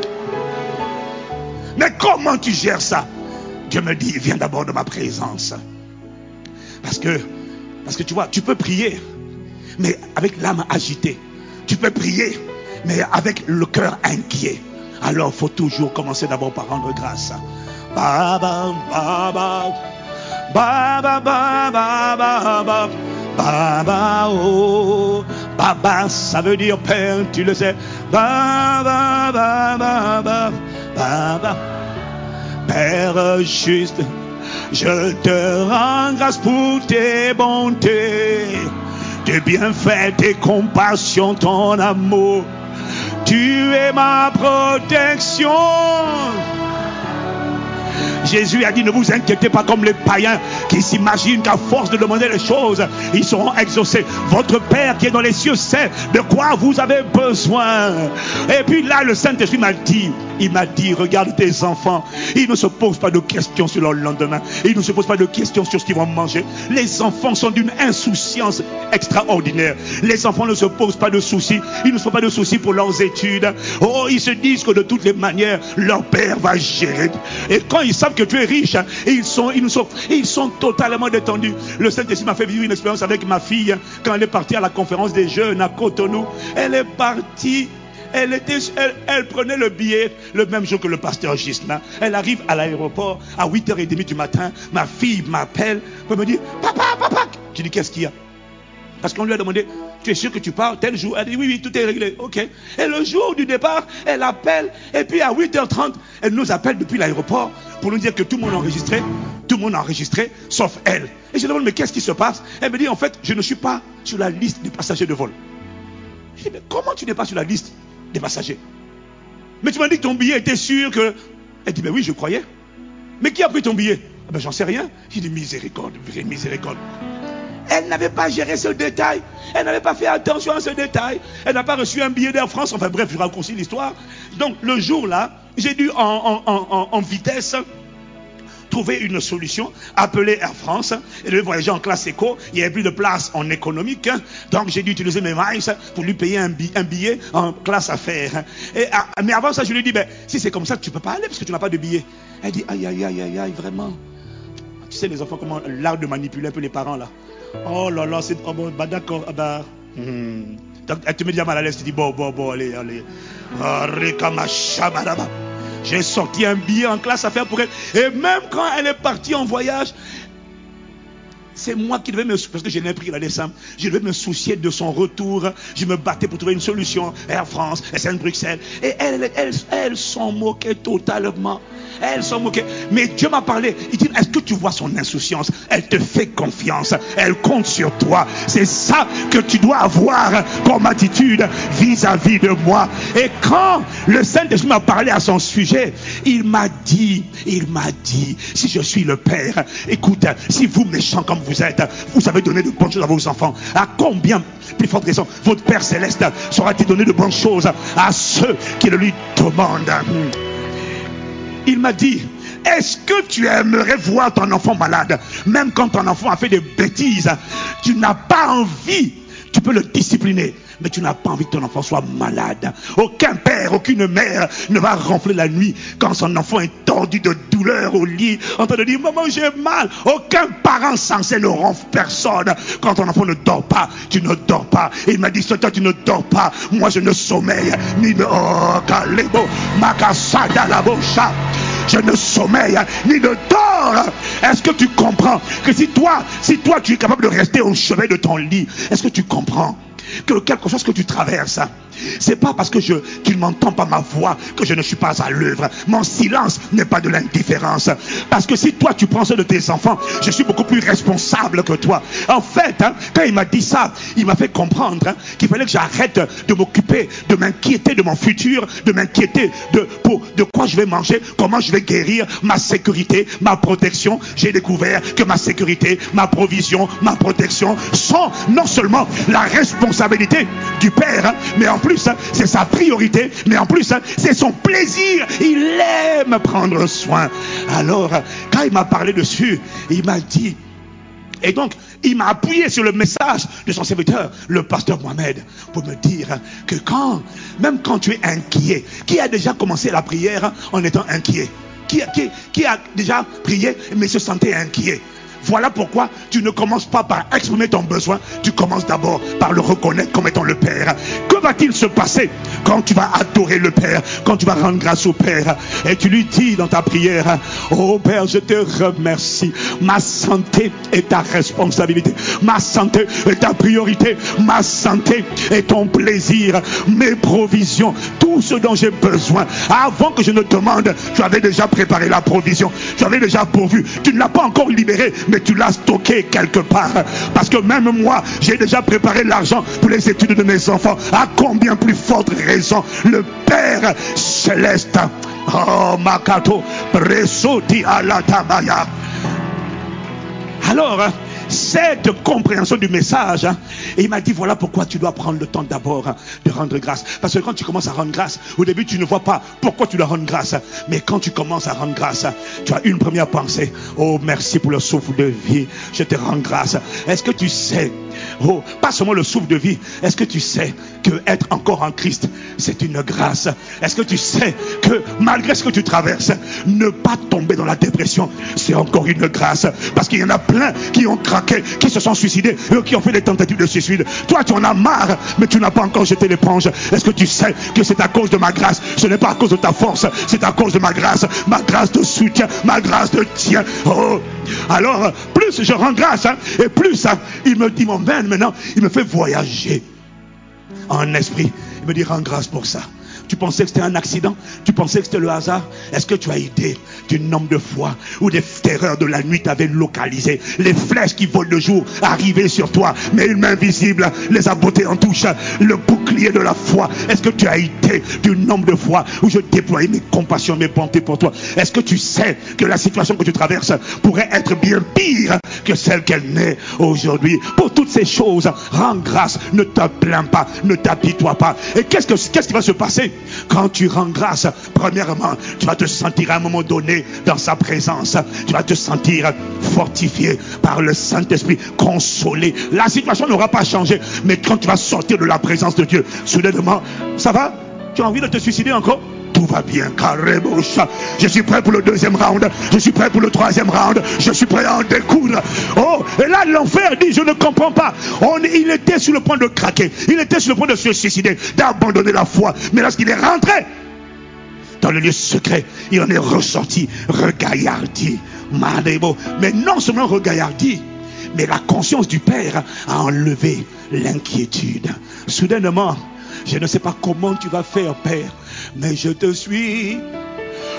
Mais comment tu gères ça? Dieu me dit, viens d'abord de ma présence. Parce que, parce que tu vois, tu peux prier, mais avec l'âme agitée. Tu peux prier, mais avec le cœur inquiet. Alors, il faut toujours commencer d'abord par rendre grâce. Baba, baba, baba, baba, baba, baba, oh, baba, ça veut dire Père, tu le sais. Baba, baba, baba, baba, Père juste, je te rends grâce pour tes bontés, tes bienfaits, tes compassions, ton amour. Tu es ma protection. Jésus a dit, ne vous inquiétez pas comme les païens qui s'imaginent qu'à force de demander les choses, ils seront exaucés. Votre Père qui est dans les cieux sait de quoi vous avez besoin. Et puis là, le Saint-Esprit m'a dit, il m'a dit, regarde tes enfants, ils ne se posent pas de questions sur leur lendemain. Ils ne se posent pas de questions sur ce qu'ils vont manger. Les enfants sont d'une insouciance extraordinaire. Les enfants ne se posent pas de soucis. Ils ne se font pas de soucis pour leurs études. Oh, ils se disent que de toutes les manières, leur père va gérer. Et quand ils savent que tu es riche, ils sont, ils sont, ils sont totalement détendus. Le Saint-Esprit m'a fait vivre une expérience avec ma fille quand elle est partie à la conférence des jeunes à Cotonou. Elle est partie elle, était, elle, prenait le billet le même jour que le pasteur Gisma. Elle arrive à l'aéroport à 8h30 du matin. Ma fille m'appelle pour me dire Papa, papa. Je dis Qu'est-ce qu'il y a? Parce qu'on lui a demandé Tu es sûr que tu pars tel jour? Elle dit Oui, oui, tout est réglé. Ok. Et le jour du départ, elle appelle. Et puis à 8h30, elle nous appelle depuis l'aéroport pour nous dire que tout le monde est enregistré. Tout le monde est enregistré, sauf elle. Et je demande Mais qu'est-ce qui se passe? Elle me dit En fait, je ne suis pas sur la liste des passagers de vol. Je dis Mais comment tu n'es pas sur la liste des passagers? Mais tu m'as dit que ton billet était sûr que. Elle dit, mais oui, je croyais. Mais qui a pris ton billet? Ah ben, J'en sais rien. J'ai dit, miséricorde, miséricorde. Elle n'avait pas géré ce détail. Elle n'avait pas fait attention à ce détail. Elle n'a pas reçu un billet d'Air France. Enfin bref, je raccourcis l'histoire. Donc le jour-là, j'ai dû en, vitesse trouver une solution, appeler Air France et le voyager en classe éco. Il n'y avait plus de place en économique. Donc j'ai dû utiliser mes miles pour lui payer un, billet, en classe affaires. Ah, mais avant ça, je lui ai dit, ben, si c'est comme ça, tu ne peux pas aller parce que tu n'as pas de billet. Elle dit, aïe, aïe, aïe, aïe, aïe, vraiment. Tu sais, les enfants, comment l'art de manipuler un peu les parents là. Oh là là, c'est. Bah d'accord, ah, bah. Hmm. Met déjà mal à l'aise, tu dis, bon, bon, bon, allez, allez. Ah, j'ai sorti un billet en classe à faire pour elle. Et même quand elle est partie en voyage, c'est moi qui devais me parce que je n'ai pris la décembre, je devais me soucier de son retour. Je me battais pour trouver une solution. Air France, SN Bruxelles. Et elles, elles, elles s'en moquaient totalement. Elles sont moquées. Mais Dieu m'a parlé. Il dit, est-ce que tu vois son insouciance? Elle te fait confiance. Elle compte sur toi. C'est ça que tu dois avoir comme attitude vis-à-vis de moi. Et quand le Saint-Esprit m'a parlé à son sujet, il m'a dit, il m'a dit, si je suis le Père, écoute, si vous méchants comme vous êtes, vous savez donner de bonnes choses à vos enfants, à combien plus forte raison, votre Père céleste saura-t-il donner de bonnes choses à ceux qui le lui demandent? Il m'a dit, est-ce que tu aimerais voir ton enfant malade? Même quand ton enfant a fait des bêtises, tu n'as pas envie. Tu peux le discipliner mais tu n'as pas envie que ton enfant soit malade. Aucun père, aucune mère ne va ronfler la nuit quand son enfant est tordu de douleur au lit, en train de dire Maman, j'ai mal. Aucun parent censé ne ronfle personne quand ton enfant ne dort pas. Tu ne dors pas. Il m'a dit Toi, tu ne dors pas. Moi, je ne sommeille ni ne. Oh, kalebo, la je ne sommeille ni ne dors. Est-ce que tu comprends que si toi, si toi tu es capable de rester au chevet de ton lit, est-ce que tu comprends? Que quelque chose que tu traverses, c'est pas parce que je qu'il m'entend pas ma voix que je ne suis pas à l'œuvre. Mon silence n'est pas de l'indifférence. Parce que si toi tu prends soin de tes enfants, je suis beaucoup plus responsable que toi. En fait, hein, quand il m'a dit ça, il m'a fait comprendre hein, qu'il fallait que j'arrête de m'occuper, de m'inquiéter de mon futur, de m'inquiéter de pour de quoi je vais manger, comment je vais guérir, ma sécurité, ma protection. J'ai découvert que ma sécurité, ma provision, ma protection sont non seulement la responsabilité responsabilité du Père, hein. mais en plus, hein, c'est sa priorité, mais en plus, hein, c'est son plaisir. Il aime prendre soin. Alors, quand il m'a parlé dessus, il m'a dit, et donc, il m'a appuyé sur le message de son serviteur, le pasteur Mohamed, pour me dire que quand, même quand tu es inquiet, qui a déjà commencé la prière en étant inquiet? Qui, qui, qui a déjà prié mais se sentait inquiet? Voilà pourquoi tu ne commences pas par exprimer ton besoin, tu commences d'abord par le reconnaître comme étant le Père. Que va-t-il se passer quand tu vas adorer le Père, quand tu vas rendre grâce au Père et tu lui dis dans ta prière, oh Père, je te remercie. Ma santé est ta responsabilité. Ma santé est ta priorité. Ma santé est ton plaisir. Mes provisions, tout ce dont j'ai besoin. Avant que je ne demande, tu avais déjà préparé la provision. Tu avais déjà pourvu. Tu ne l'as pas encore libéré, tu l'as stocké quelque part. Parce que même moi, j'ai déjà préparé l'argent pour les études de mes enfants. À combien plus forte raison le Père céleste. Oh, Makato, Presoti Alatabaya. Alors, cette compréhension du message. Hein, et il m'a dit, voilà pourquoi tu dois prendre le temps d'abord hein, de rendre grâce. Parce que quand tu commences à rendre grâce, au début, tu ne vois pas pourquoi tu dois rendre grâce. Mais quand tu commences à rendre grâce, tu as une première pensée. Oh, merci pour le souffle de vie. Je te rends grâce. Est-ce que tu sais Oh, pas seulement le souffle de vie. Est-ce que tu sais que être encore en Christ, c'est une grâce? Est-ce que tu sais que malgré ce que tu traverses, ne pas tomber dans la dépression, c'est encore une grâce? Parce qu'il y en a plein qui ont craqué, qui se sont suicidés, eux qui ont fait des tentatives de suicide. Toi, tu en as marre, mais tu n'as pas encore jeté l'éponge. Est-ce que tu sais que c'est à cause de ma grâce? Ce n'est pas à cause de ta force, c'est à cause de ma grâce. Ma grâce de soutien, ma grâce de tien. Oh, alors, plus je rends grâce, hein, et plus il me dit, mon maintenant, il me fait voyager en esprit. Il me dit, rends grâce pour ça. Tu pensais que c'était un accident? Tu pensais que c'était le hasard? Est-ce que tu as idée du nombre de fois où des terreurs de la nuit t'avaient localisé? Les flèches qui volent le jour arrivaient sur toi, mais une main visible les a bottées en touche. Le bouclier de la foi. Est-ce que tu as idée du nombre de fois où je déployais mes compassions, mes bontés pour toi? Est-ce que tu sais que la situation que tu traverses pourrait être bien pire que celle qu'elle n'est aujourd'hui? Pour toutes ces choses, rends grâce, ne te plains pas, ne t'habille-toi pas. Et qu'est-ce, que, qu'est-ce qui va se passer? Quand tu rends grâce, premièrement, tu vas te sentir à un moment donné dans sa présence. Tu vas te sentir fortifié par le Saint-Esprit, consolé. La situation n'aura pas changé. Mais quand tu vas sortir de la présence de Dieu, soudainement, ça va? Tu as envie de te suicider encore? Tout va bien. Je suis prêt pour le deuxième round. Je suis prêt pour le troisième round. Je suis prêt à en découdre. Oh, et là, l'enfer dit, je ne comprends pas. On, il était sur le point de craquer. Il était sur le point de se suicider, d'abandonner la foi. Mais lorsqu'il est rentré dans le lieu secret, il en est ressorti regaillardi. Mais non seulement regaillardi, mais la conscience du Père a enlevé l'inquiétude. Soudainement, je ne sais pas comment tu vas faire, Père, mais je te suis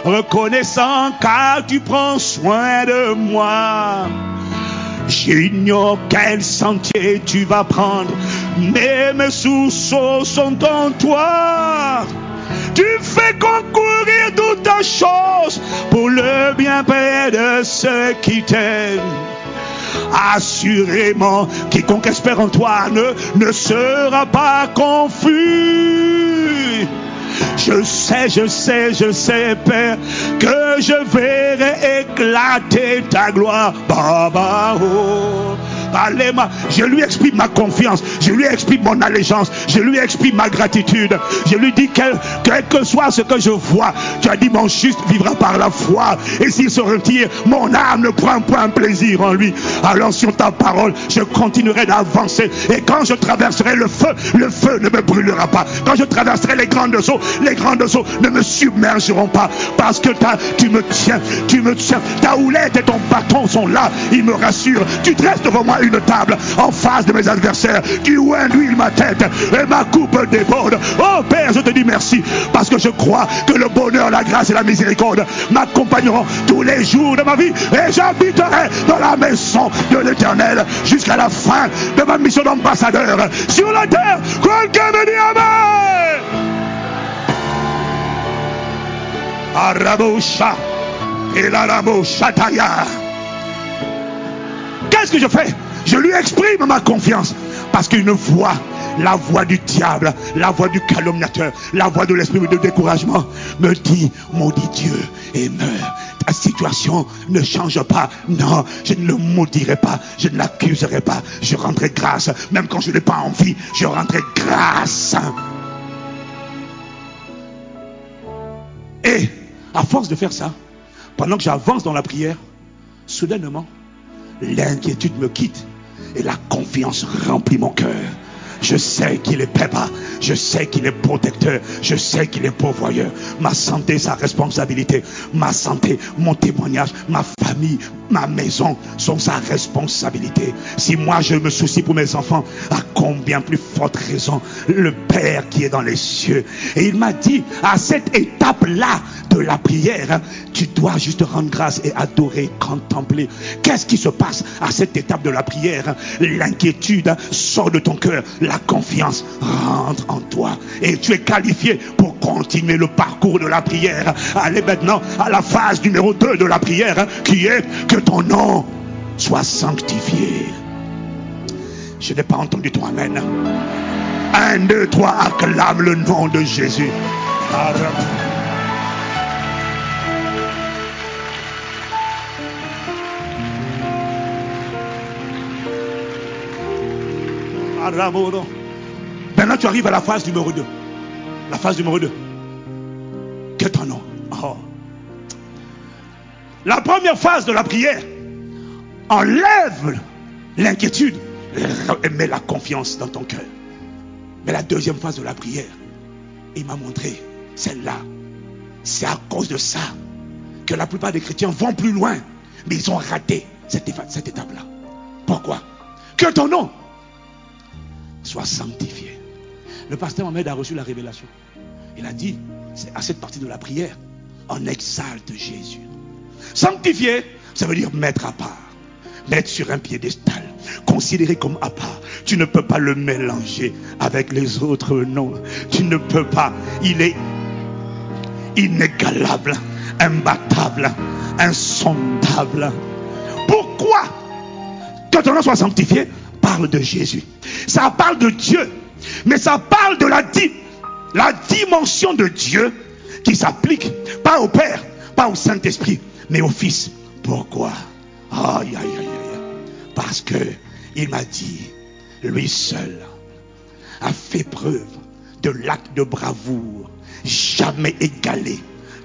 reconnaissant car tu prends soin de moi. J'ignore quel sentier tu vas prendre, mais mes sous sont en toi. Tu fais concourir toutes choses pour le bien de ceux qui t'aiment. Assurément, quiconque espère en toi ne, ne sera pas confus. Je sais, je sais, je sais, Père, que je verrai éclater ta gloire. Baba. Je lui exprime ma confiance. Je lui exprime mon allégeance. Je lui exprime ma gratitude. Je lui dis quel, quel que soit ce que je vois, tu as dit mon juste vivra par la foi. Et s'il se retire, mon âme ne prend point plaisir en lui. Alors sur ta parole, je continuerai d'avancer. Et quand je traverserai le feu, le feu ne me brûlera pas. Quand je traverserai les grandes eaux, les grandes eaux ne me submergeront pas. Parce que tu me tiens, tu me tiens. Ta houlette et ton bâton sont là. Ils me rassurent. Tu dresses devant moi une table en face de mes adversaires. Tu oins l'huile ma tête et ma coupe déborde. Oh Père, je te dis merci parce que je crois que le bonheur, la grâce et la miséricorde m'accompagneront tous les jours de ma vie et j'habiterai dans la maison de l'éternel jusqu'à la fin de ma mission d'ambassadeur sur la terre. Quelqu'un me dit Amen. Et. Qu'est-ce que je fais? Je lui exprime ma confiance parce qu'une voix la voix du diable, la voix du calomniateur, la voix de l'esprit de découragement me dit, maudit Dieu et. Ta situation ne change pas. Non, je ne le maudirai pas, je ne l'accuserai pas. Je rendrai grâce, même quand je n'ai pas envie, je rendrai grâce. Et à force de faire ça, pendant que j'avance dans la prière, soudainement, l'inquiétude me quitte et la confiance remplit mon cœur. Je sais qu'il est papa. Je sais qu'il est protecteur. Je sais qu'il est pourvoyeur. Ma santé, sa responsabilité. Ma santé, mon témoignage, ma famille, ma maison sont sa responsabilité. Si moi je me soucie pour mes enfants, à combien plus forte raison le Père qui est dans les cieux. Et il m'a dit, à cette étape-là de la prière, tu dois juste rendre grâce et adorer, contempler. Qu'est-ce qui se passe à cette étape de la prière? L'inquiétude sort de ton cœur, la confiance rentre en toi. Et tu es qualifié pour continuer le parcours de la prière. Allez maintenant à la phase numéro 2 de la prière, qui est que ton nom soit sanctifié. Je n'ai pas entendu ton Amen. Un, deux, trois, acclame le nom de Jésus. Maintenant, tu arrives à la phase numéro 2. La phase numéro 2. Que ton nom. Oh. La première phase de la prière enlève l'inquiétude et met la confiance dans ton cœur. Mais la deuxième phase de la prière, il m'a montré celle-là. C'est à cause de ça que la plupart des chrétiens vont plus loin, mais ils ont raté cette, cette étape-là. Pourquoi? Que ton nom soit sanctifié. Le pasteur Mohamed a reçu la révélation. Il a dit, à cette partie de la prière, on exalte Jésus. Sanctifié, ça veut dire mettre à part, mettre sur un piédestal, considérer comme à part. Tu ne peux pas le mélanger avec les autres noms. Tu ne peux pas. Il est inégalable, imbattable, insondable. Pourquoi? Que ton nom soit sanctifié parle de Jésus. Ça parle de Dieu. Mais ça parle de la, dimension de Dieu qui s'applique pas au Père, pas au Saint-Esprit, mais au Fils. Pourquoi? Aïe, aïe, aïe, aïe. Parce que il m'a dit, lui seul a fait preuve de l'acte de bravoure jamais égalé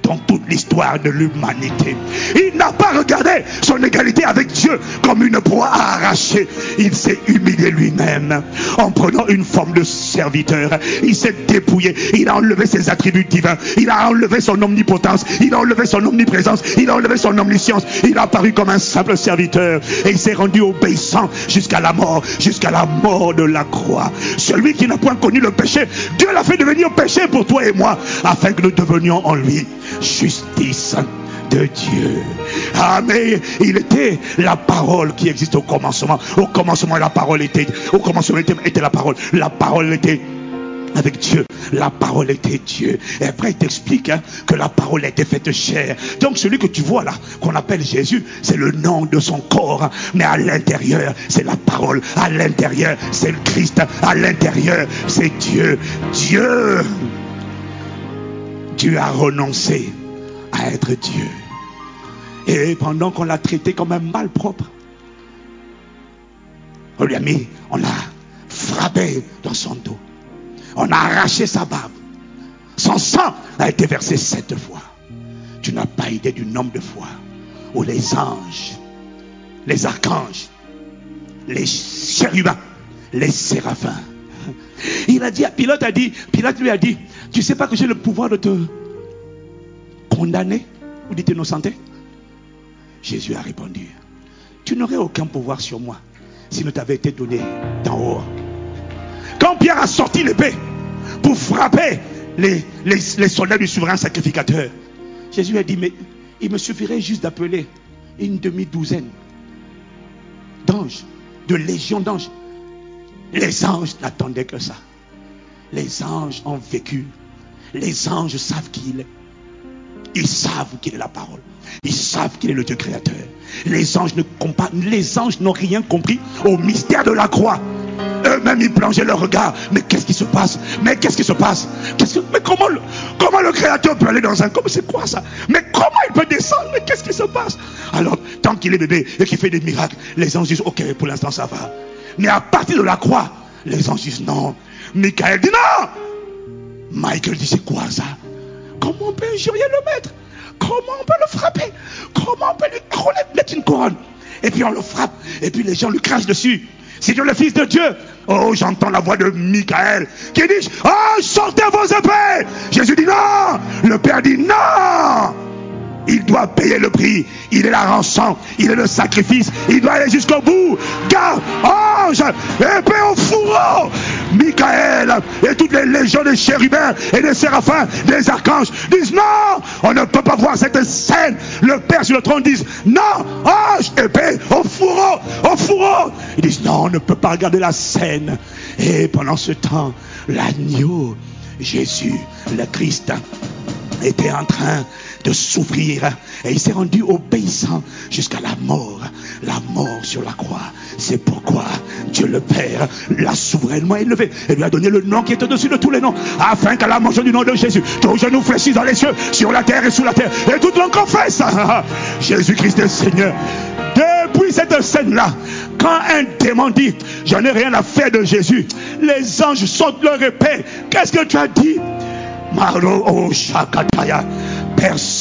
dans toute l'histoire de l'humanité. Il n'a pas regardé son égalité avec Dieu comme une proie à arracher. Il s'est humilié lui-même en prenant une forme de serviteur. Il s'est dépouillé. Il a enlevé ses attributs divins. Il a enlevé son omnipotence. Il a enlevé son omniprésence. Il a enlevé son omniscience. Il a apparu comme un simple serviteur. Et il s'est rendu obéissant jusqu'à la mort, jusqu'à la mort de la croix. Celui qui n'a point connu le péché, Dieu l'a fait devenir péché pour toi et moi, afin que nous devenions en lui justice de Dieu. Mais il était la parole qui existe au commencement. Au commencement, la parole était, au commencement était, la parole. La parole était avec Dieu. La parole était Dieu. Et après, il t'explique hein, que la parole était faite chair. Donc, celui que tu vois là, qu'on appelle Jésus, c'est le nom de son corps. Mais à l'intérieur, c'est la parole. À l'intérieur, c'est le Christ. À l'intérieur, c'est Dieu. Dieu. Dieu a renoncé à être Dieu. Et pendant qu'on l'a traité comme un malpropre, on lui a mis, on l'a frappé dans son dos. On a arraché sa barbe. Son sang a été versé sept fois. Tu n'as pas idée du nombre de fois où les anges, les archanges, les chérubins, les séraphins. Il a dit, Pilate a dit, Pilate lui a dit, tu sais pas que j'ai le pouvoir de te condamner ou de t'innocenter Jésus a répondu, tu n'aurais aucun pouvoir sur moi s'il ne t'avait été donné d'en haut. Quand Pierre a sorti l'épée pour frapper les, les, soldats du souverain sacrificateur, Jésus a dit, mais il me suffirait juste d'appeler une demi-douzaine d'anges, de légions d'anges. Les anges n'attendaient que ça. Les anges ont vécu. Les anges savent qui il est. Ils savent qu'il est la parole. Ils savent qu'il est le Dieu créateur. Les anges ne les anges n'ont rien compris au mystère de la croix. Eux, Eux-mêmes, ils plongeaient leur regard. Mais qu'est-ce qui se passe? Mais qu'est-ce qui se passe? Mais comment le, comment le Créateur peut aller dans un corps C'est quoi ça? Mais comment il peut descendre? Mais qu'est-ce qui se passe? Alors, tant qu'il est bébé et qu'il fait des miracles, les anges disent, ok, pour l'instant ça va. Mais à partir de la croix, les anges disent non. Michael dit non. Michael dit, c'est quoi ça? Comment on peut injurier le maître? Comment on peut le frapper? Comment on peut lui mettre une couronne? Et puis on le frappe, et puis les gens lui crachent dessus. C'est le Fils de Dieu. Oh, j'entends la voix de Michael qui dit, oh, sortez vos épées. Jésus dit non. Le Père dit non. Il doit payer le prix. Il est la rançon. Il est le sacrifice. Il doit aller jusqu'au bout. Car, ange, épée au fourreau. Michael et toutes les légions des chérubins et des séraphins, des archanges disent non, on ne peut pas voir cette scène. Le Père sur le trône dit non, ange, épée au fourreau, au fourreau. Ils disent non, on ne peut pas regarder la scène. Et pendant ce temps, l'agneau, Jésus, le Christ, était en train de souffrir. Et il s'est rendu obéissant jusqu'à la mort. La mort sur la croix. C'est pourquoi Dieu le Père l'a souverainement élevé et lui a donné le nom qui est au-dessus de tous les noms. Afin qu'à la mention du nom de Jésus, tous genoux fléchissent dans les cieux, sur la terre et sous la terre. Et tout le monde confesse. Jésus-Christ est Seigneur. Depuis cette scène-là, quand un démon dit, j'en ai rien à faire de Jésus, les anges sautent leur épée. Qu'est-ce que tu as dit Maro oh, Shakataya. Personne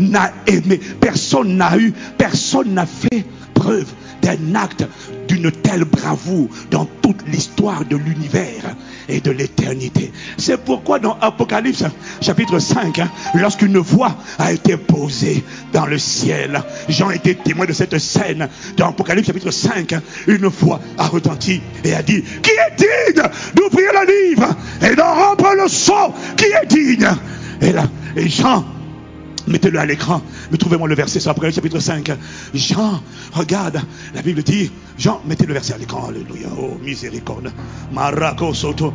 n'a aimé, personne n'a eu, personne n'a fait preuve d'un acte d'une telle bravoure dans toute l'histoire de l'univers et de l'éternité. C'est pourquoi dans Apocalypse chapitre 5, hein, lorsqu'une voix a été posée dans le ciel, Jean était témoin de cette scène. Dans Apocalypse chapitre 5, hein, une voix a retenti et a dit, qui est digne d'ouvrir le livre et d'en rompre le sceau? Qui est digne? Et Jean Mettez-le à l'écran. Mais trouvez-moi le verset sur Apocalypse chapitre 5. Jean, regarde, la Bible dit, Jean, mettez le verset à l'écran. Alléluia. Oh, miséricorde. Marako Soto.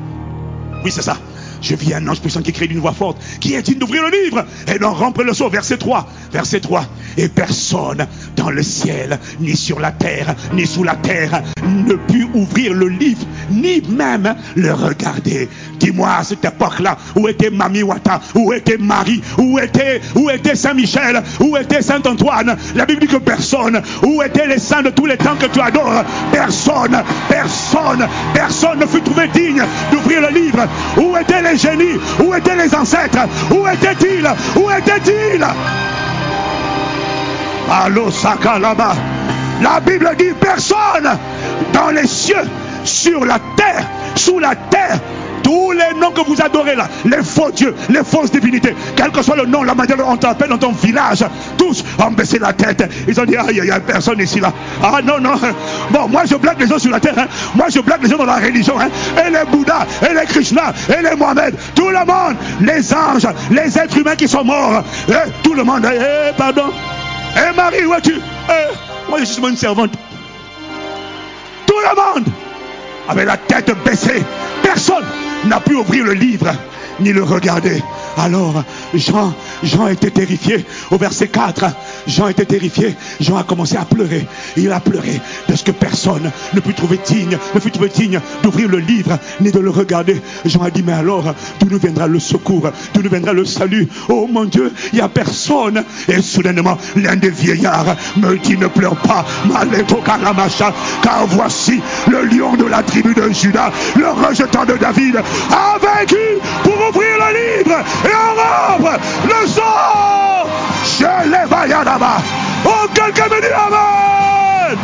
Oui, c'est ça. Je vis un ange puissant qui crie d'une voix forte, qui est digne d'ouvrir le livre? Et d'en rompre le sceau. Verset 3. Verset 3. Et personne dans le ciel, ni sur la terre, ni sous la terre, ne put ouvrir le livre, ni même le regarder. Dis-moi à cette époque-là, où était Mami Wata, où était Marie, où était, où était Saint-Michel, où était Saint-Antoine. La Bible dit que personne, où étaient les saints de tous les temps que tu adores, personne, personne, personne ne fut trouvé digne d'ouvrir le livre. Où étaient les génies, où étaient les ancêtres, où étaient-ils, où étaient-ils? Allo là-bas. La Bible dit personne dans les cieux, sur la terre, sous la terre, tous les noms que vous adorez là, les faux dieux, les fausses divinités, quel que soit le nom, la manière dont on t'appelle dans ton village, tous ont baissé la tête. Ils ont dit, ah, il n'y a personne ici là. Ah non, non. Bon, moi je blague les gens sur la terre. Hein. Moi je blague les gens dans la religion. Hein. Et les Bouddhas, et les Krishna, et les Mohamed, tout le monde, les anges, les êtres humains qui sont morts, et tout le monde. Eh, pardon. Eh Marie, où es-tu? Eh, Moi je suis une servante. Tout le monde avec la tête baissée. Personne n'a pu ouvrir le livre ni le regarder. Alors Jean, Jean était terrifié. Au verset 4, Jean était terrifié. Jean a commencé à pleurer. Il a pleuré de ce que personne ne put trouver digne, ne fut trouvé digne d'ouvrir le livre ni de le regarder. Jean a dit, mais alors, d'où nous viendra le secours? D'où nous viendra le salut? Oh mon Dieu, il n'y a personne. Et soudainement, l'un des vieillards me dit, ne pleure pas, Karamacha, car voici le Le rejetant de David, a vaincu pour ouvrir le livre et en rompre le sang. Je les là-bas. Oh, quelqu'un me dit Amen.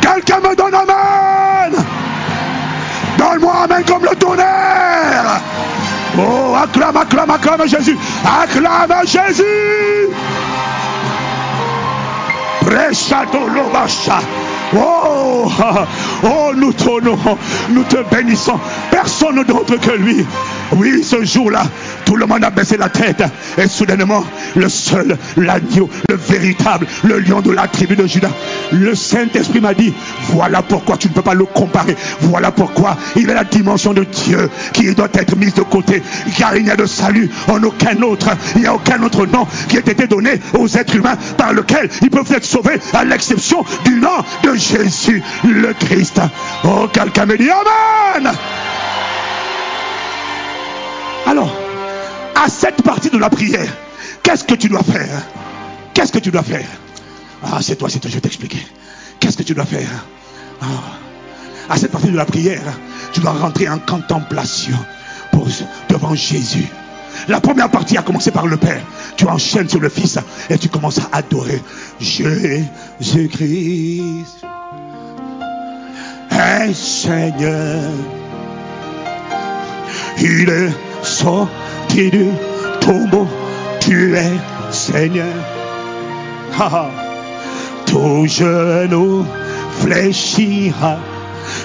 Quelqu'un me donne Amen. Donne-moi Amen comme le tonnerre. Oh, acclame, acclame, acclame Jésus. Acclame Jésus. Oh, oh Nous t'honorons, nous te bénissons. Personne d'autre que lui. Oui, ce jour-là, tout le monde a baissé la tête. Et soudainement, le seul, l'agneau, le véritable, le lion de la tribu de Judas, le Saint-Esprit m'a dit, voilà pourquoi tu ne peux pas le comparer. Voilà pourquoi il est la dimension de Dieu qui doit être mise de côté. Car il n'y a de salut en aucun autre. Il n'y a aucun autre nom qui ait été donné aux êtres humains par lequel ils peuvent être sauvés à l'exception du nom de Jésus le Christ. Oh, quelqu'un me dit Amen. Alors, à cette partie de la prière, qu'est-ce que tu dois faire? Qu'est-ce que tu dois faire? Ah, c'est toi, c'est toi, je vais t'expliquer. Qu'est-ce que tu dois faire? Ah, À cette partie de la prière, tu dois rentrer en contemplation devant Jésus. La première partie a commencé par le Père. Tu enchaînes sur le Fils et tu commences à adorer Jésus-Christ. Seigneur, il est sorti du tombeau, tu es Seigneur. Tout genou fléchira,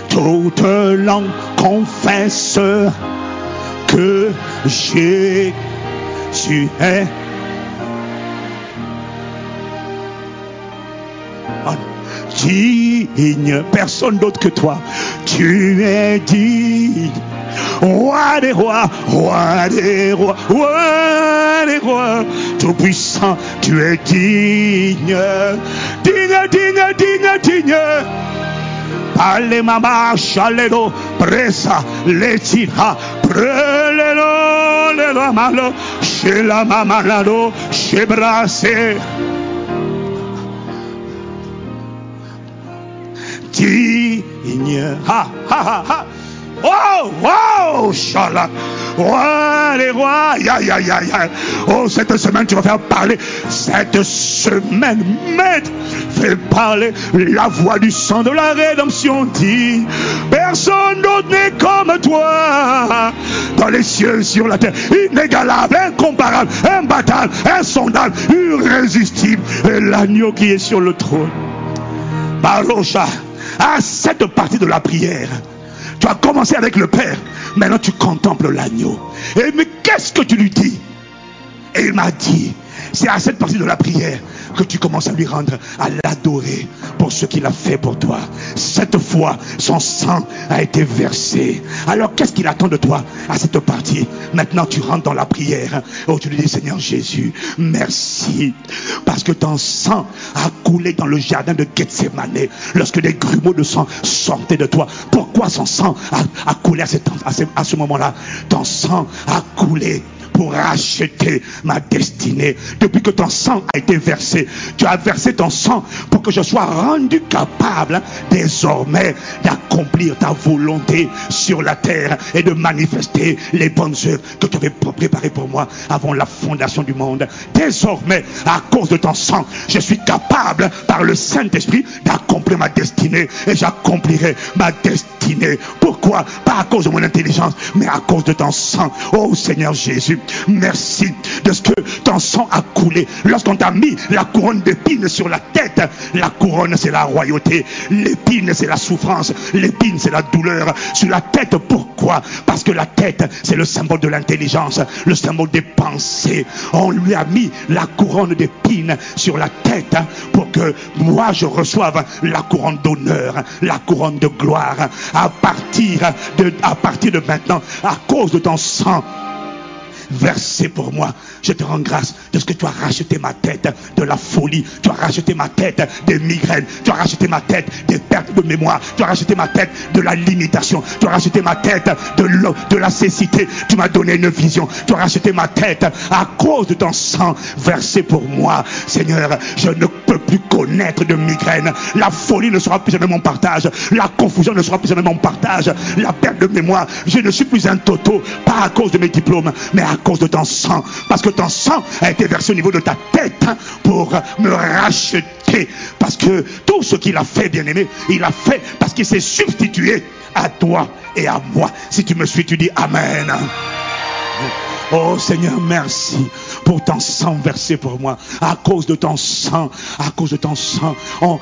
toute langue confesse que Jésus est. Digne, personne d'autre que toi. Tu es digne. Roi des rois, roi des rois, roi des rois, tout puissant, tu es digne, digne, digne, digne, digne. Allez mama chalero presa letira prelelo le la malo chez la mama lado chez brassé digne ha ha ha ha Oh, wow, Shala. Roi les rois, ya, ya, ya, ya. Oh, cette semaine, tu vas faire parler. Cette semaine, maître, fais parler la voix du sang de la rédemption. Dit, personne d'autre n'est comme toi. Dans les cieux, sur la terre, inégalable, incomparable, imbattable, insondable, irrésistible. Et l'agneau qui est sur le trône. Barocha, à cette partie de la prière, tu as commencé avec le Père. Maintenant, tu contemples l'agneau. Et mais qu'est-ce que tu lui dis? Et il m'a dit, c'est à cette partie de la prière que tu commences à lui rendre, à l'adorer pour ce qu'il a fait pour toi. Cette fois, son sang a été versé. Alors qu'est-ce qu'il attend de toi à cette partie? Maintenant, tu rentres dans la prière. Oh, tu lui dis, Seigneur Jésus, merci. Parce que ton sang a coulé dans le jardin de Gethsemane lorsque des grumeaux de sang sortaient de toi. Pourquoi son sang a, coulé à ce, à ce moment-là? Ton sang a coulé pour racheter ma destinée. Depuis que ton sang a été versé, tu as versé ton sang pour que je sois rendu capable désormais d'accomplir ta volonté sur la terre et de manifester les bonnes œuvres que tu avais préparées pour moi avant la fondation du monde. Désormais, à cause de ton sang, je suis capable par le Saint-Esprit d'accomplir ma destinée et j'accomplirai ma destinée. Pourquoi? Pas à cause de mon intelligence, mais à cause de ton sang. Oh Seigneur Jésus, Merci de ce que ton sang a coulé. Lorsqu'on t'a mis la couronne d'épines sur la tête, la couronne c'est la royauté, l'épine c'est la souffrance, l'épine c'est la douleur. Sur la tête, pourquoi? Parce que la tête c'est le symbole de l'intelligence, le symbole des pensées. On lui a mis la couronne d'épines sur la tête pour que moi je reçoive la couronne d'honneur, la couronne de gloire. À partir de, à partir de maintenant, à cause de ton sang, versé pour moi. Je te rends grâce de ce que tu as racheté ma tête de la folie. Tu as racheté ma tête des migraines. Tu as racheté ma tête des pertes de mémoire. Tu as racheté ma tête de la limitation. Tu as racheté ma tête de, de la cécité. Tu m'as donné une vision. Tu as racheté ma tête à cause de ton sang versé pour moi. Seigneur, je ne peux plus connaître de migraine. La folie ne sera plus jamais mon partage. La confusion ne sera plus jamais mon partage. La perte de mémoire, je ne suis plus un toto. Pas à cause de mes diplômes, mais à cause de ton sang. Parce que ton sang a été versé au niveau de ta tête hein, pour me racheter. Parce que tout ce qu'il a fait, bien aimé, il a fait parce qu'il s'est substitué à toi et à moi. Si tu me suis, tu dis Amen. Oh Seigneur, merci pour ton sang versé pour moi. À cause de ton sang, à cause de ton sang. On,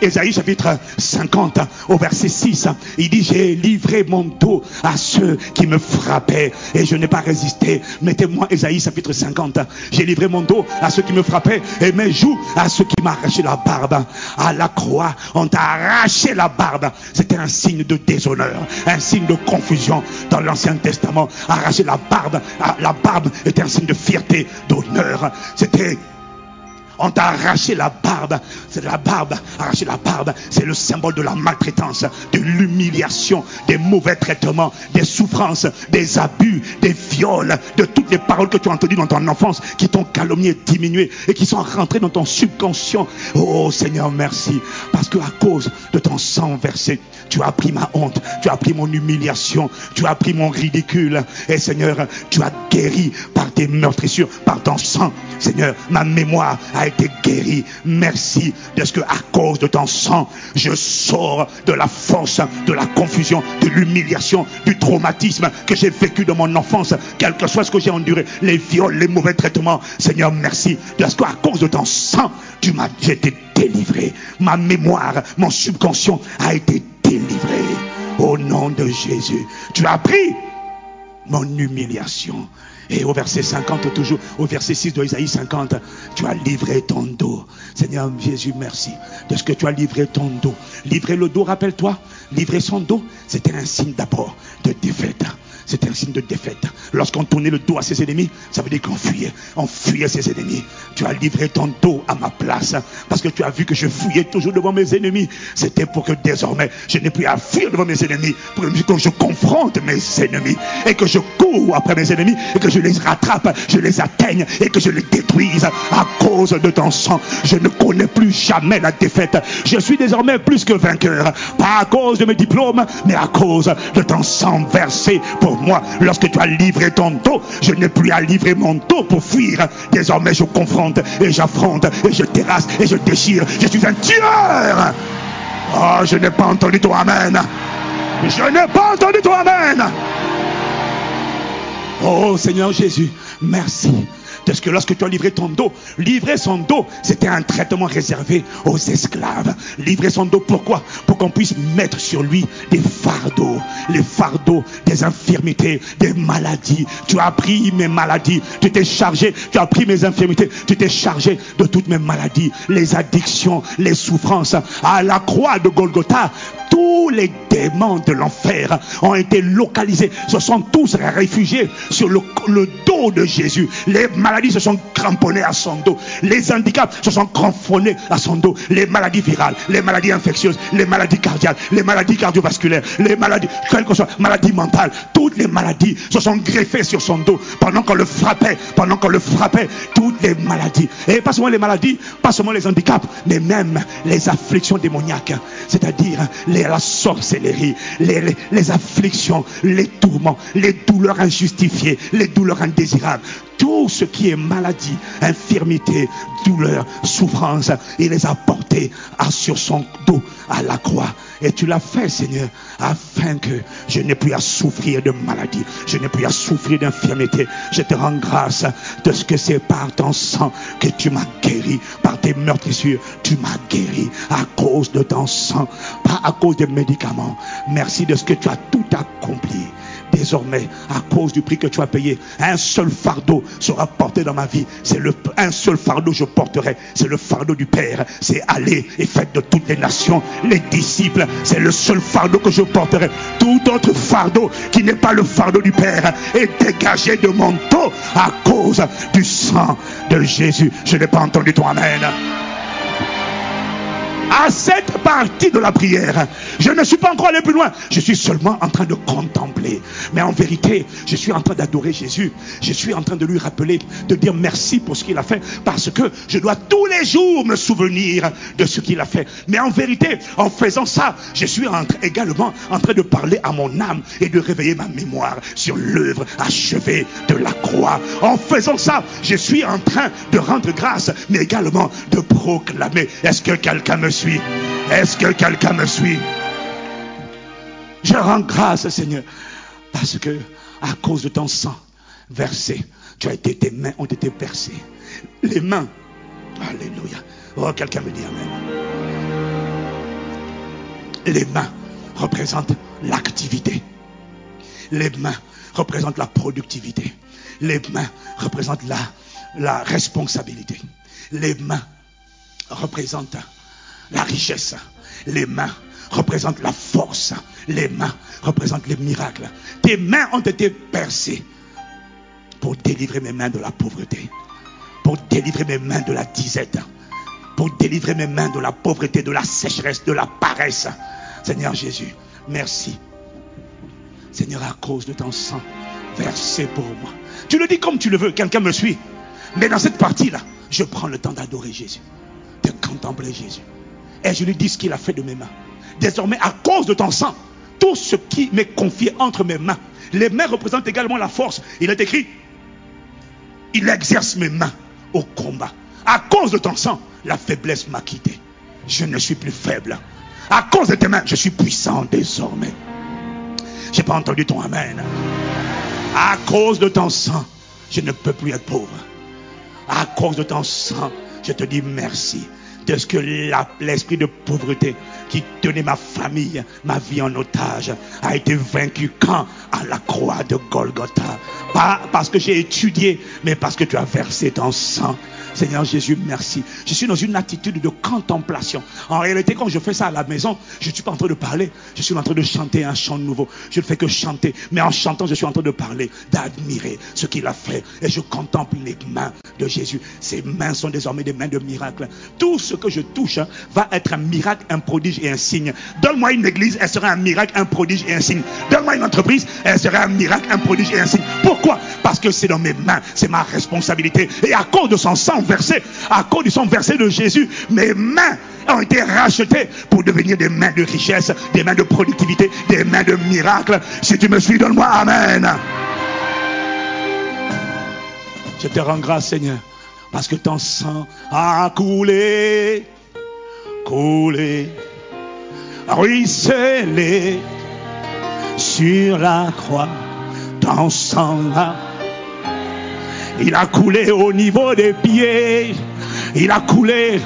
Ésaïe chapitre 50 au verset 6, il dit, j'ai livré mon dos à ceux qui me frappaient et je n'ai pas résisté. Mettez-moi Ésaïe chapitre 50. J'ai livré mon dos à ceux qui me frappaient et mes joues à ceux qui m'arrachaient la barbe. À la croix, on t'a arraché la barbe. C'était un signe de déshonneur, un signe de confusion dans l'Ancien Testament. Arracher la barbe la barbe était un signe de fierté, d'honneur. C'était on t'a arraché la barbe. C'est la barbe. Arracher la barbe, c'est le symbole de la maltraitance, de l'humiliation, des mauvais traitements, des souffrances, des abus, des viols, de toutes les paroles que tu as entendues dans ton enfance, qui t'ont calomnié, diminué et qui sont rentrées dans ton subconscient. Oh Seigneur, merci. Parce que à cause de ton sang versé, tu as pris ma honte, tu as pris mon humiliation, tu as pris mon ridicule. Et Seigneur, tu as guéri par tes meurtrissures, par ton sang. Seigneur, ma mémoire a été guérie. Merci de ce que à cause de ton sang, je sors de la force, de la confusion, de l'humiliation, du traumatisme que j'ai vécu dans mon enfance, quel que soit ce que j'ai enduré, les viols, les mauvais traitements. Seigneur, merci de ce qu'à cause de ton sang, tu m'as, été délivré. Ma mémoire, mon subconscient a été délivré. Au nom de Jésus, tu as pris mon humiliation. Et au verset 50, toujours, au verset 6 de Isaïe 50, tu as livré ton dos. Seigneur Jésus, merci de ce que tu as livré ton dos. Livrer le dos, rappelle-toi, livrer son dos, c'était un signe d'abord de défaite c'était un signe de défaite. Lorsqu'on tournait le dos à ses ennemis, ça veut dire qu'on fuyait. On fuyait ses ennemis. Tu as livré ton dos à ma place. Parce que tu as vu que je fuyais toujours devant mes ennemis. C'était pour que désormais, je n'ai plus à fuir devant mes ennemis. Pour que je confronte mes ennemis. Et que je cours après mes ennemis. Et que je les rattrape. Je les atteigne. Et que je les détruise. À cause de ton sang. Je ne connais plus jamais la défaite. Je suis désormais plus que vainqueur. Pas à cause de mes diplômes. Mais à cause de ton sang versé pour moi. Lorsque tu as livré ton dos, je n'ai plus à livrer mon dos pour fuir. Désormais, je confronte et j'affronte et je terrasse et je déchire. Je suis un tueur. Oh, je n'ai pas entendu toi, Amen. Je n'ai pas entendu toi, Amen. Oh Seigneur Jésus, merci parce que lorsque tu as livré ton dos, livrer son dos, c'était un traitement réservé aux esclaves. Livrer son dos, pourquoi? Pour qu'on puisse mettre sur lui des fardeaux, les fardeaux des infirmités, des maladies. Tu as pris mes maladies, tu t'es chargé, tu as pris mes infirmités, tu t'es chargé de toutes mes maladies, les addictions, les souffrances. À la croix de Golgotha, tous les démons de l'enfer ont été localisés, se sont tous réfugiés sur le, dos de Jésus. Les maladies se sont cramponnées à son dos. Les handicaps se sont cramponnés à son dos. Les maladies virales, les maladies infectieuses, les maladies cardiaques, les maladies cardiovasculaires, les maladies, quelles que soient, maladies mentales, toutes les maladies se sont greffées sur son dos pendant qu'on le frappait, pendant qu'on le frappait, toutes les maladies. Et pas seulement les maladies, pas seulement les handicaps, mais même les afflictions démoniaques, c'est-à-dire la sorcellerie, les, les afflictions, les tourments, les douleurs injustifiées, les douleurs indésirables tout ce qui est maladie, infirmité, douleur, souffrance, il les a portés sur son dos à la croix. Et tu l'as fait, Seigneur, afin que je n'ai plus à souffrir de maladie, je n'ai plus à souffrir d'infirmité. Je te rends grâce de ce que c'est par ton sang que tu m'as guéri, par tes meurtrissures, tu m'as guéri à cause de ton sang, pas à cause des médicaments. Merci de ce que tu as tout accompli désormais, à cause du prix que tu as payé, un seul fardeau sera porté dans ma vie. C'est le un seul fardeau je porterai. C'est le fardeau du Père. C'est aller et faire de toutes les nations les disciples. C'est le seul fardeau que je porterai. Tout autre fardeau qui n'est pas le fardeau du Père est dégagé de mon dos à cause du sang de Jésus. Je n'ai pas entendu ton Amen à cette partie de la prière. Je ne suis pas encore allé plus loin. Je suis seulement en train de contempler. Mais en vérité, je suis en train d'adorer Jésus. Je suis en train de lui rappeler, de dire merci pour ce qu'il a fait. Parce que je dois tous les jours me souvenir de ce qu'il a fait. Mais en vérité, en faisant ça, je suis également en train de parler à mon âme et de réveiller ma mémoire sur l'œuvre achevée de la croix. En faisant ça, je suis en train de rendre grâce, mais également de proclamer. Est-ce que quelqu'un me suit Est-ce que quelqu'un me suit? Je rends grâce, Seigneur, parce que à cause de ton sang, versé. Tu as été, tes mains ont été percées. Les mains. Alléluia. Oh, quelqu'un me dit Amen. Les mains représentent l'activité. Les mains représentent la productivité. Les mains représentent la, la responsabilité. Les mains représentent la richesse. Les mains représentent la force. Les mains représentent les miracles. Tes mains ont été percées pour délivrer mes mains de la pauvreté. Pour délivrer mes mains de la disette. Pour délivrer mes mains de la pauvreté, de la sécheresse, de la paresse. Seigneur Jésus, merci. Seigneur, à cause de ton sang versé pour moi. Tu le dis comme tu le veux, quelqu'un me suit. Mais dans cette partie-là, je prends le temps d'adorer Jésus, de contempler Jésus. Et je lui dis ce qu'il a fait de mes mains. Désormais, à cause de ton sang, tout ce qui m'est confié entre mes mains, les mains représentent également la force. Il est écrit, il exerce mes mains au combat. À cause de ton sang, la faiblesse m'a quitté. Je ne suis plus faible. À cause de tes mains, je suis puissant désormais. J'ai pas entendu ton amen. À cause de ton sang, je ne peux plus être pauvre. À cause de ton sang, je te dis merci de ce que l'esprit de pauvreté qui tenait ma famille, ma vie en otage, a été vaincu quand? À la croix de Golgotha. Pas parce que j'ai étudié, mais parce que tu as versé ton sang Seigneur Jésus, merci. Je suis dans une attitude de contemplation. En réalité, quand je fais ça à la maison, je ne suis pas en train de parler. Je suis en train de chanter un chant nouveau. Je ne fais que chanter. Mais en chantant, je suis en train de parler, d'admirer ce qu'il a fait. Et je contemple les mains de Jésus. Ses mains sont désormais des mains de miracle. Tout ce que je touche hein, va être un miracle, un prodige et un signe. Donne-moi une église, elle sera un miracle, un prodige et un signe. Donne-moi une entreprise, elle sera un miracle, un prodige et un signe. Pourquoi? Parce que c'est dans mes mains, c'est ma responsabilité. Et à cause de son sang versé, à cause du sang versé de Jésus, mes mains ont été rachetées pour devenir des mains de richesse, des mains de productivité, des mains de miracle. Si tu me suis, donne-moi Amen. Je te rends grâce, Seigneur, parce que ton sang a coulé, coulé, ruisselé sur la croix. Ton sang a il a coulé au niveau des pieds. Il a coulé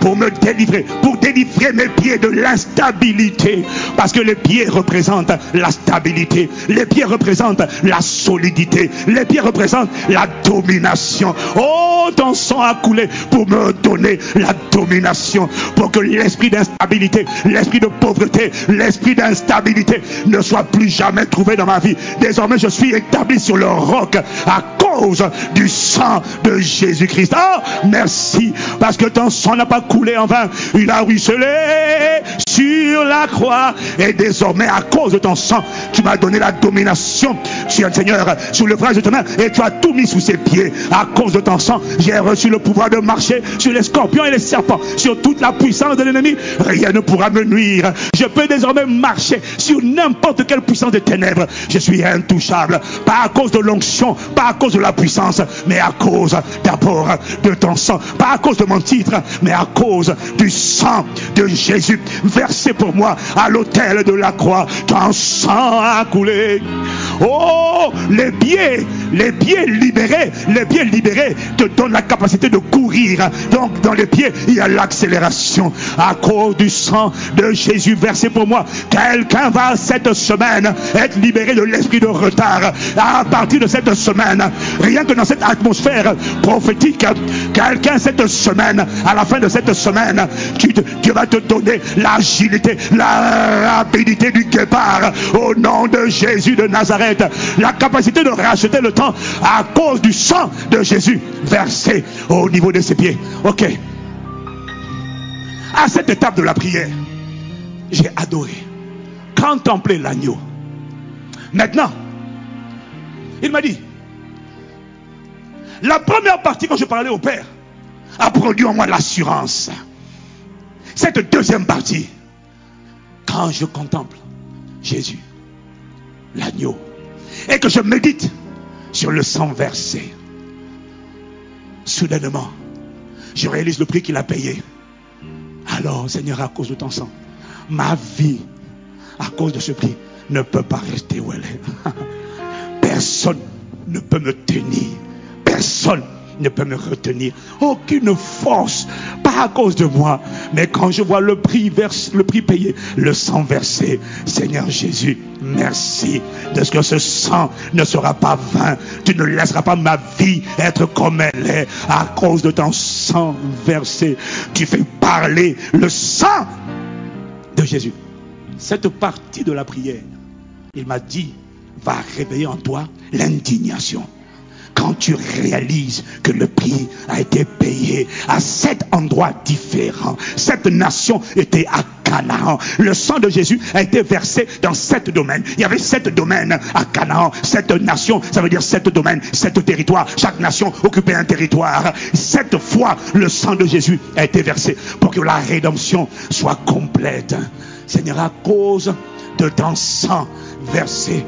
pour me délivrer, pour délivrer mes pieds de l'instabilité. Parce que les pieds représentent la stabilité, les pieds représentent la solidité, les pieds représentent la domination. Oh, ton sang a coulé pour me donner la domination, pour que l'esprit d'instabilité, l'esprit de pauvreté, l'esprit d'instabilité ne soit plus jamais trouvé dans ma vie. Désormais, je suis établi sur le roc à cause du sang de Jésus-Christ. Oh, merci, parce que ton sang n'a pas coulé en vain. Il a ruisselé sur la croix. Et désormais, à cause de ton sang, tu m'as donné la domination sur le Seigneur, sur le bras de ton main. Et tu as tout mis sous ses pieds. À cause de ton sang, j'ai reçu le pouvoir de marcher sur les scorpions et les serpents, sur toute la puissance de l'ennemi. Rien ne pourra me nuire. Je peux désormais marcher sur n'importe quelle puissance de ténèbres. Je suis intouchable. Pas à cause de l'onction, pas à cause de la puissance, mais à cause d'abord de ton sang. Pas à cause de mon titre, mais à cause du sang de Jésus versé pour moi à l'autel de la croix. Ton sang a coulé. Oh, les pieds, les pieds libérés, les pieds libérés te donnent la capacité de courir. Donc dans les pieds, il y a l'accélération à cause du sang de Jésus versé pour moi. Quelqu'un va cette semaine être libéré de l'esprit de retard. À partir de cette semaine, rien que dans cette atmosphère prophétique, quelqu'un cette semaine, à la fin de cette semaine, Dieu va te donner l'agilité, la rapidité du guépard au nom de Jésus de Nazareth. La capacité de racheter le temps à cause du sang de Jésus versé au niveau de ses pieds. Ok. À cette étape de la prière, j'ai adoré, contemplé l'agneau. Maintenant, il m'a dit, la première partie quand je parlais au Père a produit en moi l'assurance. Cette deuxième partie, quand je contemple Jésus, l'agneau, et que je médite sur le sang versé, soudainement, je réalise le prix qu'il a payé. Alors, Seigneur, à cause de ton sang, ma vie, à cause de ce prix, ne peut pas rester où elle est. Personne ne peut me tenir. Personne ne peut me retenir. Aucune force, pas à cause de moi, mais quand je vois le prix, verse, le prix payé, le sang versé, Seigneur Jésus, merci de ce que ce sang ne sera pas vain. Tu ne laisseras pas ma vie être comme elle est à cause de ton sang versé. Tu fais parler le sang de Jésus. Cette partie de la prière, il m'a dit, va réveiller en toi l'indignation quand tu réalises que le prix a été payé à sept endroits différents, cette nation était à Canaan. Le sang de Jésus a été versé dans sept domaines. Il y avait sept domaines à Canaan. Sept nations, ça veut dire sept domaines, sept territoires. Chaque nation occupait un territoire. Sept fois, le sang de Jésus a été versé pour que la rédemption soit complète. Seigneur, à cause de ton sang versé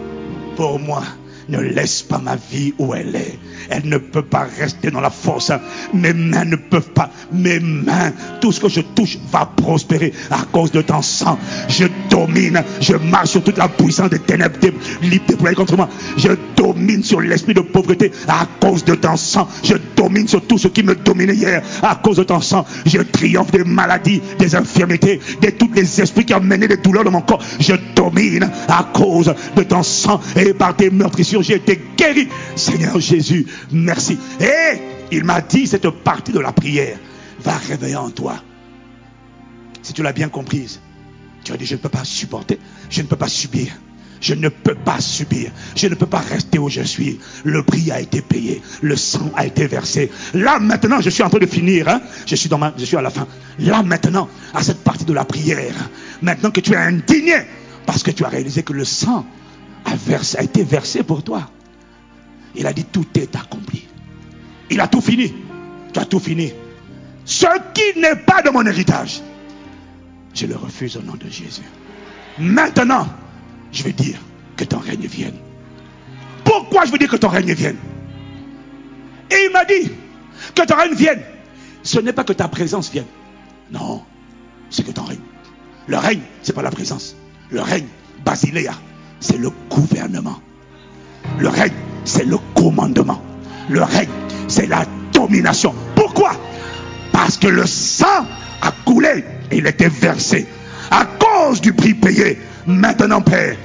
pour moi, ne laisse pas ma vie où elle est. Elle ne peut pas rester dans la force. Mes mains ne peuvent pas. Mes mains, tout ce que je touche va prospérer à cause de ton sang. Je domine. Je marche sur toute la puissance des ténèbres libre déployée contre moi. Je domine sur l'esprit de pauvreté à cause de ton sang. Je domine sur tout ce qui me dominait hier à cause de ton sang. Je triomphe des maladies, des infirmités, de tous les esprits qui ont mené des douleurs dans mon corps. Je domine à cause de ton sang et par tes meurtrissures, j'ai été guéri. Seigneur Jésus, merci. Et il m'a dit cette partie de la prière va réveiller en toi. Si tu l'as bien comprise, tu as dit je ne peux pas supporter, je ne peux pas subir. Je ne peux pas subir. Je ne peux pas rester où je suis. Le prix a été payé. Le sang a été versé. Là maintenant, je suis en train de finir. Hein. Je, suis dans ma, je suis à la fin. Là maintenant, à cette partie de la prière. Maintenant que tu es indigné parce que tu as réalisé que le sang a, été versé pour toi. Il a dit tout est accompli. Il a tout fini. Tu as tout fini. Ce qui n'est pas de mon héritage, je le refuse au nom de Jésus. Maintenant, je veux dire que ton règne vienne. Pourquoi je veux dire que ton règne vienne? Et il m'a dit que ton règne vienne. Ce n'est pas que ta présence vienne. Non, c'est que ton règne. Le règne, ce n'est pas la présence. Le règne, Basiléa, c'est le gouvernement. Le règne, c'est le commandement. Le règne, c'est la domination. Pourquoi? Parce que le sang a coulé et il était versé à cause du prix payé. Maintenant, Père,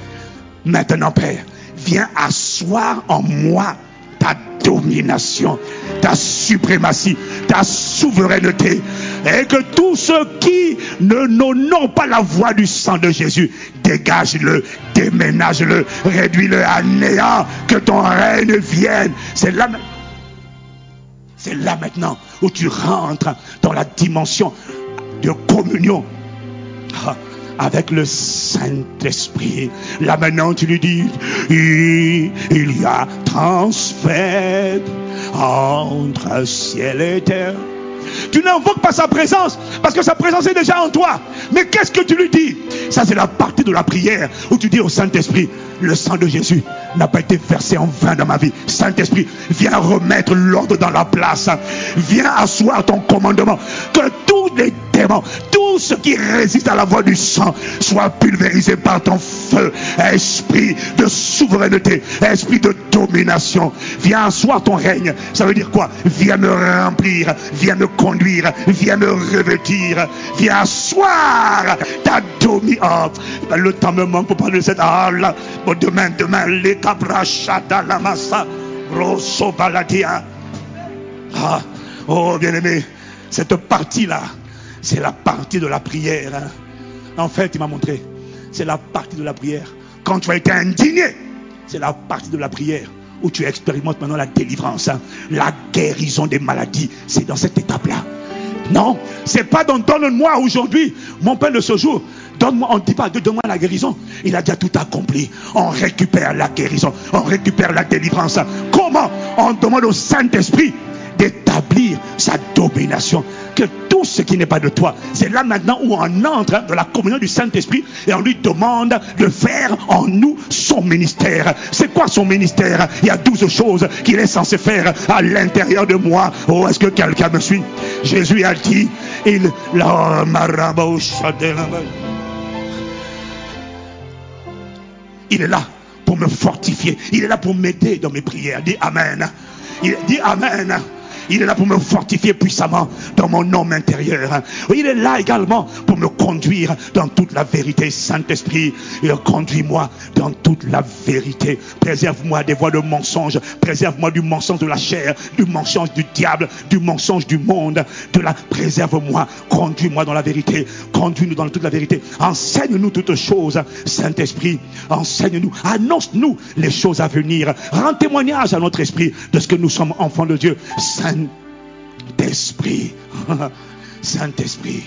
maintenant, Père, viens asseoir en moi ta domination, ta suprématie, ta souveraineté. Et que tous ceux qui ne n'ont pas la voix du sang de Jésus, dégage-le, déménage-le, réduis-le à néant, que ton règne vienne. C'est là, c'est là maintenant où tu rentres dans la dimension de communion. Avec le Saint-Esprit. Là maintenant, tu lui dis, il, y a transfert entre ciel et terre. Tu n'invoques pas sa présence parce que sa présence est déjà en toi. Mais qu'est-ce que tu lui dis? Ça, c'est la partie de la prière où tu dis au Saint-Esprit, le sang de Jésus n'a pas été versé en vain dans ma vie. Saint-Esprit, viens remettre l'ordre dans la place. Viens asseoir ton commandement. Que tous les démons, tout ce qui résiste à la voix du sang soit pulvérisé par ton feu. Esprit de souveraineté, esprit de domination. Viens asseoir ton règne. Ça veut dire quoi? Viens me remplir, viens me conduire, viens me revêtir. Viens asseoir ta domination. Le temps me manque pour parler de cette... Ah là, demain, demain, les la massa, rosso baladia. Ah, oh bien-aimé, cette partie-là, c'est la partie de la prière. Hein. En fait, il m'a montré, c'est la partie de la prière. Quand tu as été indigné, c'est la partie de la prière où tu expérimentes maintenant la délivrance, hein. la guérison des maladies. C'est dans cette étape-là. Non, c'est pas dans donne-moi aujourd'hui mon pain de ce jour. Donne-moi, on ne dit pas donne-moi la guérison. Il a déjà tout accompli. On récupère la guérison. On récupère la délivrance. Comment? On demande au Saint-Esprit d'établir sa domination. Que tout ce qui n'est pas de toi, c'est là maintenant où on entre dans la communion du Saint-Esprit et on lui demande de faire en nous son ministère. C'est quoi son ministère? Il y a douze choses qu'il est censé faire à l'intérieur de moi. Oh, est-ce que quelqu'un me suit? Jésus a dit, il il est là pour me fortifier. Il est là pour m'aider dans mes prières. Dis Amen. Il dit Amen. Il est là pour me fortifier puissamment dans mon homme intérieur. Il est là également pour me conduire dans toute la vérité. Saint-Esprit, conduis-moi dans toute la vérité. Préserve-moi des voies de mensonge. Préserve-moi du mensonge de la chair, du mensonge du diable, du mensonge du monde. Préserve-moi. Conduis-moi dans la vérité. Conduis-nous dans toute la vérité. Enseigne-nous toutes choses. Saint-Esprit, enseigne-nous. Annonce-nous les choses à venir. Rends témoignage à notre esprit de ce que nous sommes enfants de Dieu. Saint Saint-Esprit, Saint-Esprit,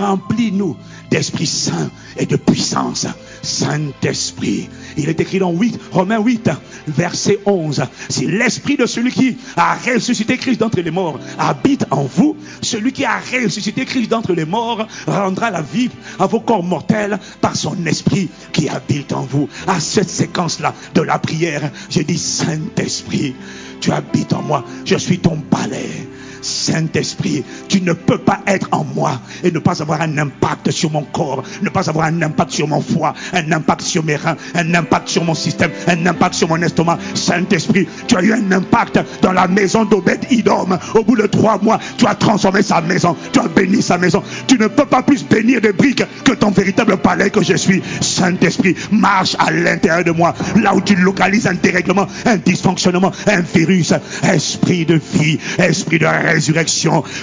remplis-nous d'Esprit Saint et de puissance. Saint-Esprit. Il est écrit dans 8, Romains 8, verset 11. Si l'Esprit de celui qui a ressuscité Christ d'entre les morts habite en vous, celui qui a ressuscité Christ d'entre les morts rendra la vie à vos corps mortels par son Esprit qui habite en vous. À cette séquence-là de la prière, j'ai dit Saint-Esprit, tu habites en moi, je suis ton palais. Saint-Esprit, tu ne peux pas être en moi et ne pas avoir un impact sur mon corps, ne pas avoir un impact sur mon foie, un impact sur mes reins, un impact sur mon système, un impact sur mon estomac. Saint-Esprit, tu as eu un impact dans la maison d'Obed Idom. Au bout de trois mois, tu as transformé sa maison, tu as béni sa maison. Tu ne peux pas plus bénir des briques que ton véritable palais que je suis. Saint-Esprit, marche à l'intérieur de moi, là où tu localises un dérèglement, un dysfonctionnement, un virus, esprit de vie, esprit de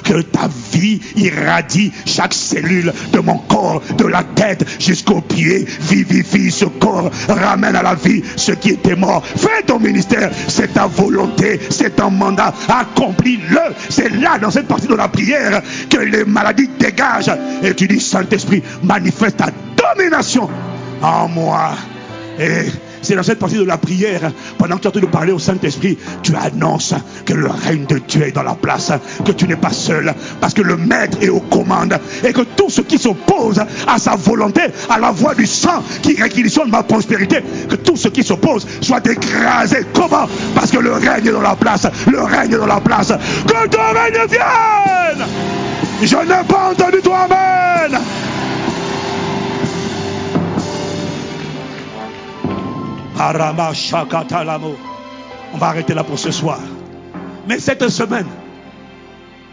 que ta vie irradie chaque cellule de mon corps, de la tête jusqu'aux pieds, vivifie ce corps, ramène à la vie ce qui était mort. Fais ton ministère, c'est ta volonté, c'est ton mandat, accomplis-le. C'est là, dans cette partie de la prière, que les maladies dégagent. Et tu dis, Saint-Esprit, manifeste ta domination en moi. Et c'est dans cette partie de la prière, pendant que tu train de parler au Saint-Esprit, tu annonces que le règne de Dieu est dans la place, que tu n'es pas seul, parce que le Maître est aux commandes, et que tout ce qui s'oppose à sa volonté, à la voix du sang qui réquisitionne ma prospérité, que tout ce qui s'oppose soit écrasé. Comment? Parce que le règne est dans la place, le règne est dans la place. Que ton règne vienne Je n'ai pas entendu toi, Amen On va arrêter là pour ce soir. Mais cette semaine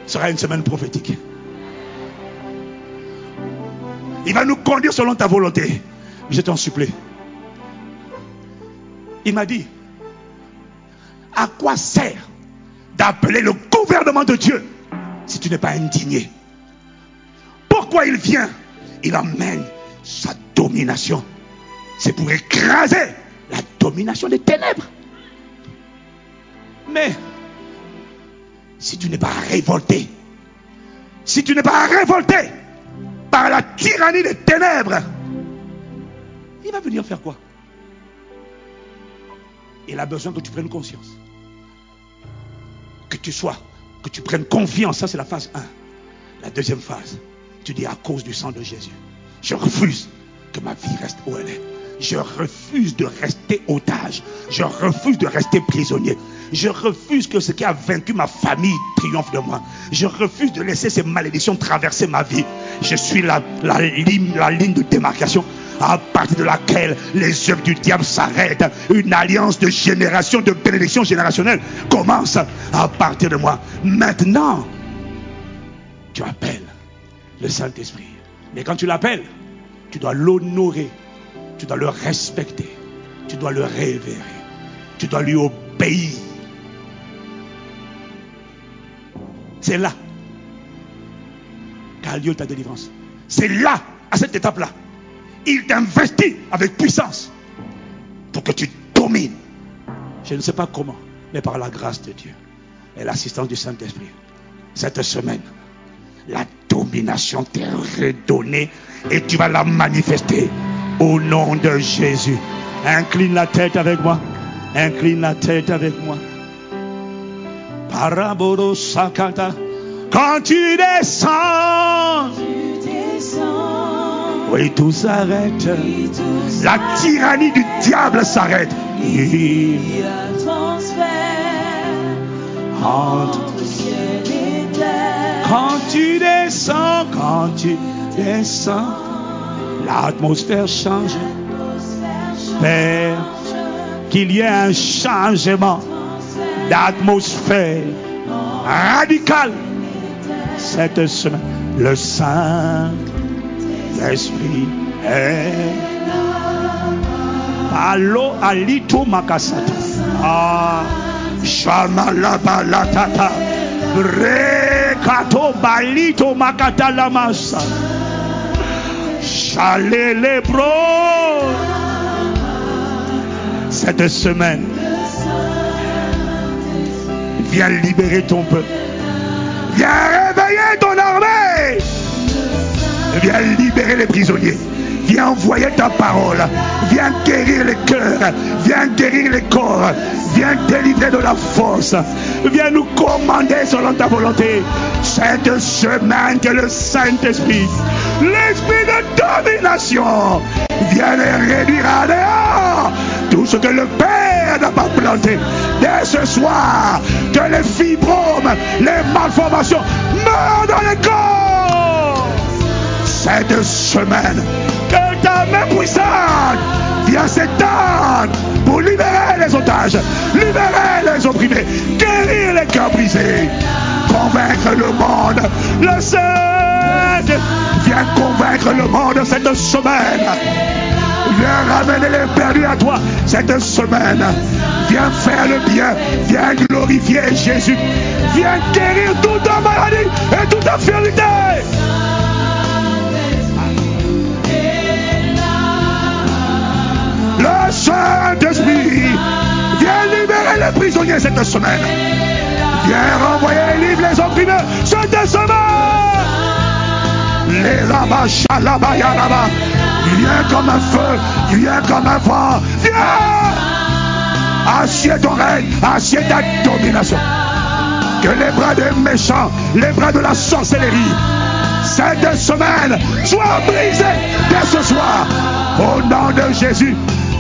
sera une semaine prophétique. Il va nous conduire selon ta volonté. Je t'en supplie. Il m'a dit, à quoi sert d'appeler le gouvernement de Dieu si tu n'es pas indigné? Pourquoi il vient? Il emmène sa domination. C'est pour écraser domination des ténèbres. Mais si tu n'es pas révolté, si tu n'es pas révolté par la tyrannie des ténèbres, il va venir faire quoi? Il a besoin que tu prennes conscience. Que tu sois, que tu prennes confiance. Ça, c'est la phase 1. La deuxième phase, tu dis à cause du sang de Jésus, je refuse que ma vie reste où elle est. Je refuse de rester otage. Je refuse de rester prisonnier. Je refuse que ce qui a vaincu ma famille triomphe de moi. Je refuse de laisser ces malédictions traverser ma vie. Je suis la, la, ligne, de démarcation à partir de laquelle les œuvres du diable s'arrêtent. Une alliance de génération, de bénédiction générationnelle commence à partir de moi. Maintenant, tu appelles le Saint-Esprit. Mais quand tu l'appelles, tu dois l'honorer tu dois le respecter. Tu dois le révérer. Tu dois lui obéir. C'est là qu'a lieu ta délivrance. C'est là, à cette étape-là. Il t'investit avec puissance pour que tu domines. Je ne sais pas comment, mais par la grâce de Dieu et l'assistance du Saint-Esprit, cette semaine, la domination t'est redonnée et tu vas la manifester au nom de Jésus. Incline la tête avec moi. Incline la tête avec moi. Parabolo Sakata. Quand tu descends, oui, tout s'arrête. La tyrannie du diable s'arrête. Il Quand tu descends, quand tu descends. L'atmosphère change. Père, qu'il y ait un changement d'atmosphère radical cette semaine. Le Saint-Esprit est Allo alito makasata. Ah, shamalaba latata. Rekato balito makata lamasa. Chalele bro. Cette semaine, viens libérer ton peuple. Viens réveiller ton armée. Viens libérer les prisonniers. Viens envoyer ta parole. Viens guérir les cœurs. Viens guérir les corps. Viens délivrer de la force. Viens nous commander selon ta volonté. Cette semaine que le Saint-Esprit, l'esprit de domination, vient les réduire à dehors. Tout ce que le Père n'a pas planté. Dès ce soir, que les fibromes, les malformations meurent dans les corps. Cette semaine, que ta main puissante vienne s'étendre pour libérer les otages, libérer les opprimés, les cœurs brisés, convaincre le monde. Le Saint vient convaincre le monde cette semaine. Viens ramener les perdus à toi cette semaine. Viens faire le bien. Viens glorifier Jésus. Viens guérir toute maladie et toute infirmité. Le Saint-Esprit vient libérer les prisonniers cette semaine. Viens renvoyer les livres, les opprimés cette semaine. Les là-bas, là-bas. Viens comme un feu, viens comme un vent. Viens Assieds ton règne, assieds ta domination. Que les bras des méchants, les bras de la sorcellerie, cette semaine soient brisés dès ce soir. Au nom de Jésus,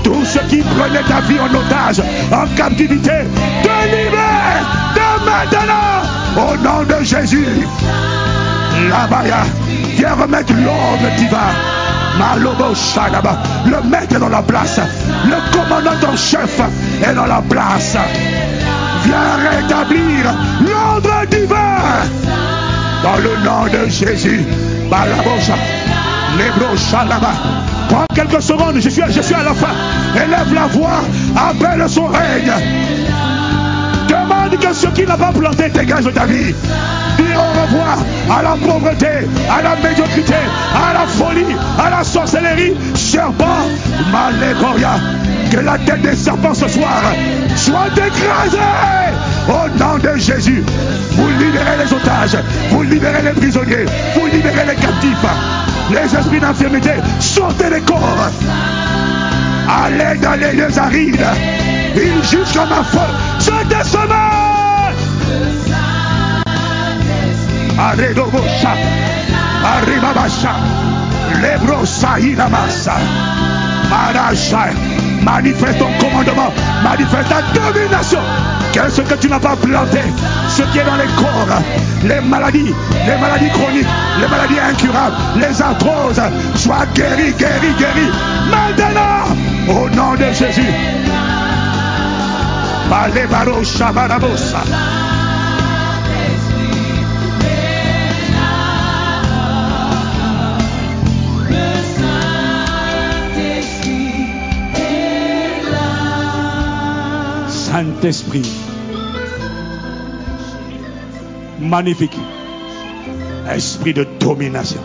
tous ceux qui prenaient ta vie en otage, en captivité, délivrés de maintenant. Au nom de Jésus, là-bas, viens remettre l'ordre divin. Le maître est dans la place, le commandant en chef est dans la place. Viens rétablir l'ordre divin dans le nom de Jésus. Shadaba. Prends quelques secondes, je suis, je suis à la fin. Élève la voix, appelle son règne. Demande que ce qui n'a pas planté dégage de ta vie. Dis au revoir à la pauvreté, à la médiocrité, à la folie, à la sorcellerie. Serpent, Malégoria, que la tête des serpents ce soir soit écrasée au nom de Jésus. Vous libérez les otages, vous libérez les prisonniers, vous libérez les captifs, les esprits d'infirmité, sortez les corps. Allez dans les lieux arides. Il juge comme un feu. Cette semaine. Arredobosha. Arribabasha. Lebrosa Ilamasa. Manifeste ton commandement. Manifeste ta domination. Qu'est-ce que tu n'as pas planté? Ce qui est dans les corps, les maladies, les maladies chroniques, les maladies incurables, les arthroses, soient guéris, guéris, guéris. Maintenant, au nom de Jésus. Saint-Esprit. Magnifique. Esprit de domination.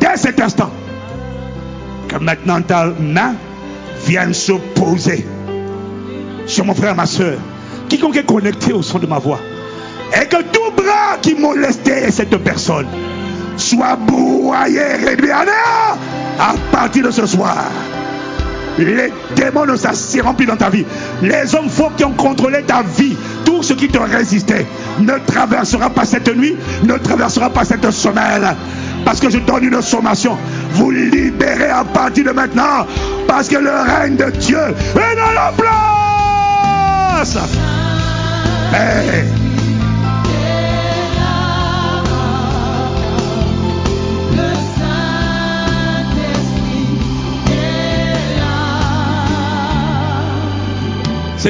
Dès cet instant, que maintenant ta main vienne se poser sur mon frère, ma soeur, quiconque est connecté au son de ma voix, et que tout bras qui molestait cette personne soit broyé, réduit à à partir de ce soir. Les démons ne s'assiront plus dans ta vie. Les hommes faux qui ont contrôlé ta vie, tout ce qui te résistait, ne traversera pas cette nuit, ne traversera pas cette semaine. Parce que je donne une sommation. Vous libérez à partir de maintenant. Parce que le règne de Dieu est dans la place. Hey.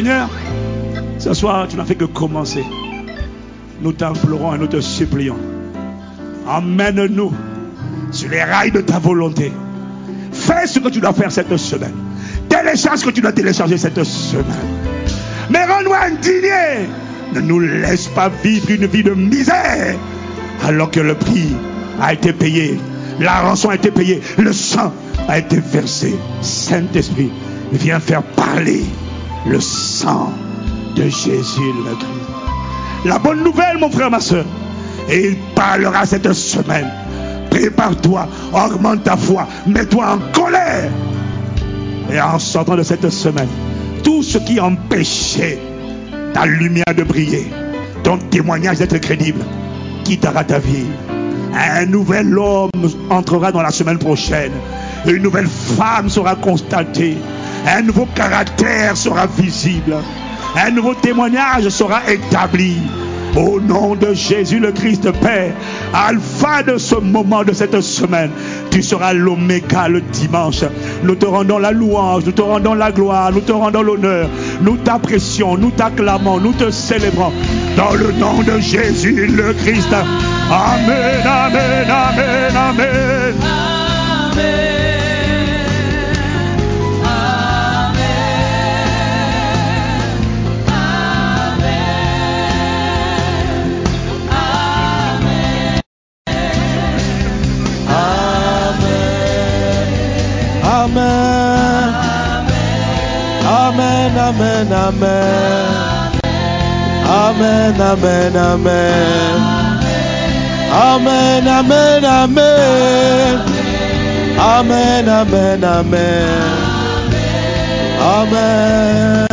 Seigneur, ce soir, tu n'as fait que commencer. Nous t'implorons et nous te supplions. Emmène-nous sur les rails de ta volonté. Fais ce que tu dois faire cette semaine. Télécharge ce que tu dois télécharger cette semaine. Mais rends-nous indignés. Ne nous laisse pas vivre une vie de misère alors que le prix a été payé. La rançon a été payée. Le sang a été versé. Saint-Esprit, viens faire parler le sang de Jésus le Christ. La bonne nouvelle, mon frère, ma soeur. Et il parlera cette semaine. Prépare-toi, augmente ta foi, mets-toi en colère. Et en sortant de cette semaine, tout ce qui empêchait ta lumière de briller, ton témoignage d'être crédible, quittera ta vie. Un nouvel homme entrera dans la semaine prochaine. Une nouvelle femme sera constatée. Un nouveau caractère sera visible. Un nouveau témoignage sera établi. Au nom de Jésus le Christ Père, alpha de ce moment, de cette semaine, tu seras l'oméga le dimanche. Nous te rendons la louange, nous te rendons la gloire, nous te rendons l'honneur. Nous t'apprécions, nous t'acclamons, nous te célébrons. Dans le nom de Jésus le Christ. Amen, amen, amen, amen. Amen. Amen, amen, amen. Amen, amen, amen. Amen, amen, amen. Amen, amen, amen. Amen.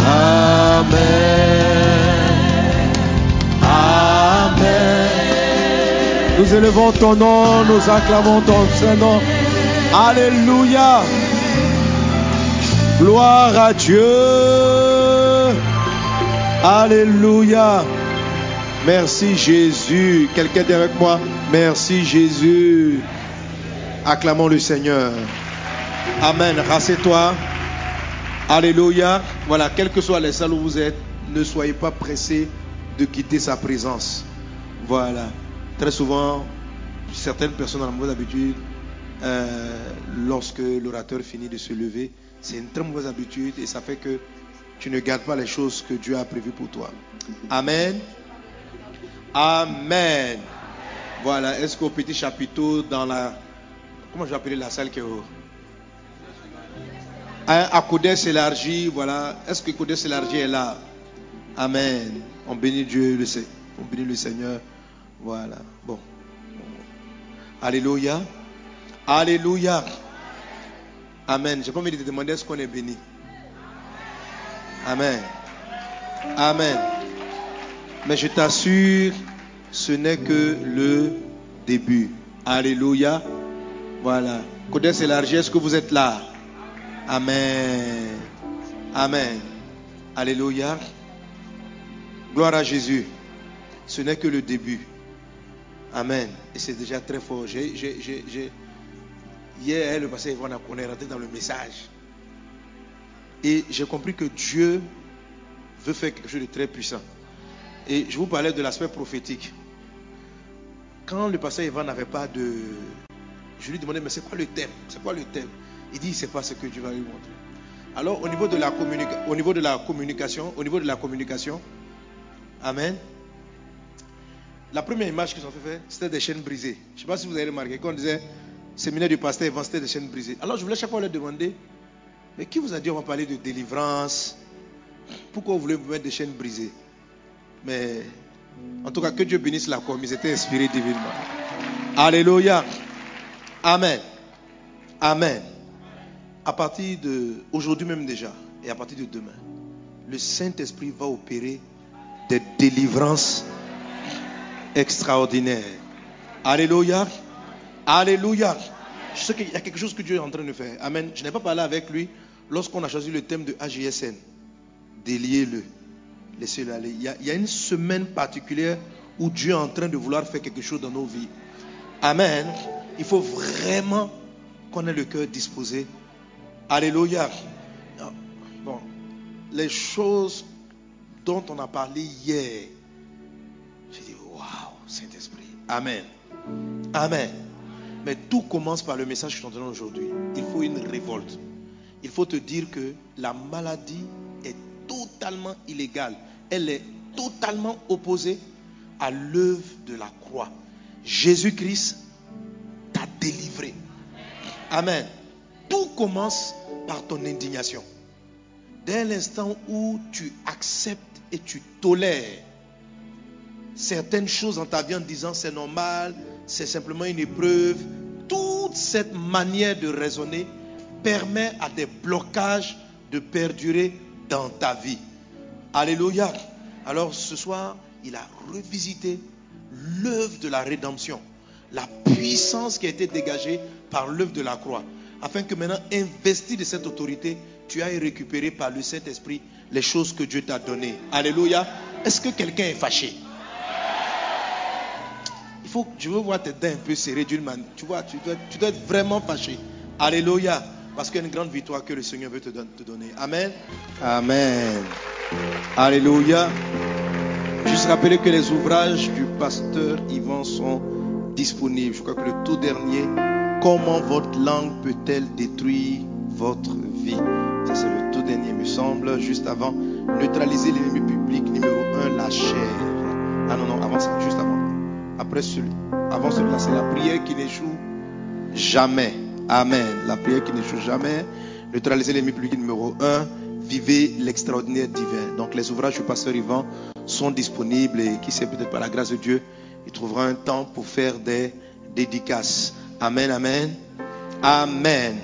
Amen. Amen. Nous élevons ton nom, nous acclamons ton Saint-Nom. Alléluia. Gloire à Dieu. Alléluia. Merci Jésus. Quelqu'un avec moi? Merci Jésus. Acclamons le Seigneur. Amen. Rassez-toi. Alléluia. Voilà, quelles que soient les salles où vous êtes, ne soyez pas pressés de quitter sa présence. Voilà. Très souvent, certaines personnes ont la mauvaise habitude euh, lorsque l'orateur finit de se lever. C'est une très mauvaise habitude et ça fait que tu ne gardes pas les choses que Dieu a prévues pour toi. Amen. Amen. Voilà. Est-ce qu'au petit chapiteau, dans la. Comment appeler la salle qui est au? Hein, à Coudès élargi, voilà. Est-ce que Coudès élargi est là? Amen. On bénit Dieu, on bénit le Seigneur. Voilà. Bon. Alléluia. Alléluia. Amen. J'ai pas envie de te demander est-ce qu'on est béni. Amen. Amen. Mais je t'assure, ce n'est que le début. Alléluia. Voilà. Codès élargi, est-ce que vous êtes là? Amen. Amen. Alléluia. Gloire à Jésus. Ce n'est que le début. Amen. Et c'est déjà très fort. J'ai, Hier, le passé, on est rentré dans le message. Et j'ai compris que Dieu veut faire quelque chose de très puissant. Et je vous parlais de l'aspect prophétique. Quand le pasteur Ivan n'avait pas de... Je lui demandais, mais c'est quoi le thème? C'est quoi le thème? Il dit, c'est pas ce que Dieu va lui montrer. Alors, au niveau de la, au niveau de la communication, au niveau de la communication, Amen. La première image qu'ils ont fait, c'était des chaînes brisées. Je ne sais pas si vous avez remarqué, quand on disait séminaire du pasteur c'était des chaînes brisées. Alors, je voulais chaque fois leur demander, mais qui vous a dit on va parler de délivrance? Pourquoi vous voulez vous mettre des chaînes brisées? Mais en tout cas, que Dieu bénisse la com. Ils étaient inspirés divinement. Alléluia. Amen. Amen. À partir de aujourd'hui même déjà, et à partir de demain, le Saint-Esprit va opérer des délivrances extraordinaires. Alléluia. Alléluia. Je sais qu'il y a quelque chose que Dieu est en train de faire. Amen. Je n'ai pas parlé avec lui lorsqu'on a choisi le thème de AGSN. Déliez-le. Laissez-le aller. Il y, a, il y, a, une semaine particulière où Dieu est en train de vouloir faire quelque chose dans nos vies. Amen. Il faut vraiment qu'on ait le cœur disposé. Alléluia. Bon. les choses dont on a parlé hier, j'ai dit, waouh, Saint-Esprit. Amen. Amen. Mais tout commence par le message que je t'entends aujourd'hui. Il faut une révolte. Il faut te dire que la maladie est totalement illégale. Elle est totalement opposée à l'œuvre de la croix. Jésus-Christ t'a délivré. Amen. Tout commence par ton indignation. Dès l'instant où tu acceptes et tu tolères certaines choses dans ta vie en disant c'est normal, c'est simplement une épreuve, toute cette manière de raisonner permet à des blocages de perdurer dans ta vie. Alléluia. Alors ce soir, il a revisité l'œuvre de la rédemption, la puissance qui a été dégagée par l'œuvre de la croix, afin que maintenant, investi de cette autorité, tu ailles récupérer par le Saint-Esprit les choses que Dieu t'a données. Alléluia. Est-ce que quelqu'un est fâché? Faut, je veux voir tes dents un peu serrées d'une manière. Tu vois, tu dois, être vraiment fâché. Alléluia. Parce qu'il y a une grande victoire que le Seigneur veut te, donner. Amen. Amen. Alléluia. Juste rappeler que les ouvrages du pasteur Yvan sont disponibles. Je crois que le tout dernier, comment votre langue peut-elle détruire votre vie? Ça, c'est le tout dernier, me semble. Juste avant, neutraliser l'ennemi public numéro 1, la chair. Ah non, non, avant ça, juste avant. Après celui, avant celui-là, c'est la prière qui n'échoue jamais. Amen. La prière qui n'échoue jamais. Neutraliser l'ennemi public numéro 1. Vivez l'extraordinaire divin. Donc les ouvrages du pasteur Yvan sont disponibles et qui sait peut-être par la grâce de Dieu, il trouvera un temps pour faire des dédicaces. Amen, amen. Amen.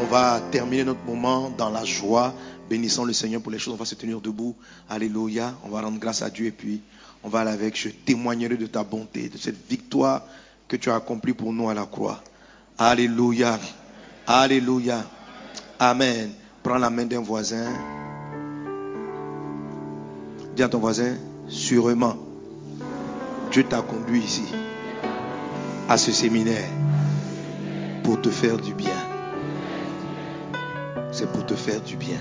On va terminer notre moment dans la joie, bénissant le Seigneur pour les choses. On va se tenir debout. Alléluia. On va rendre grâce à Dieu et puis on va aller avec. Je témoignerai de ta bonté, de cette victoire que tu as accomplie pour nous à la croix. Alléluia. Alléluia. Amen. Prends la main d'un voisin. Dis à ton voisin, sûrement, Dieu t'a conduit ici, à ce séminaire, pour te faire du bien. C'est pour te faire du bien.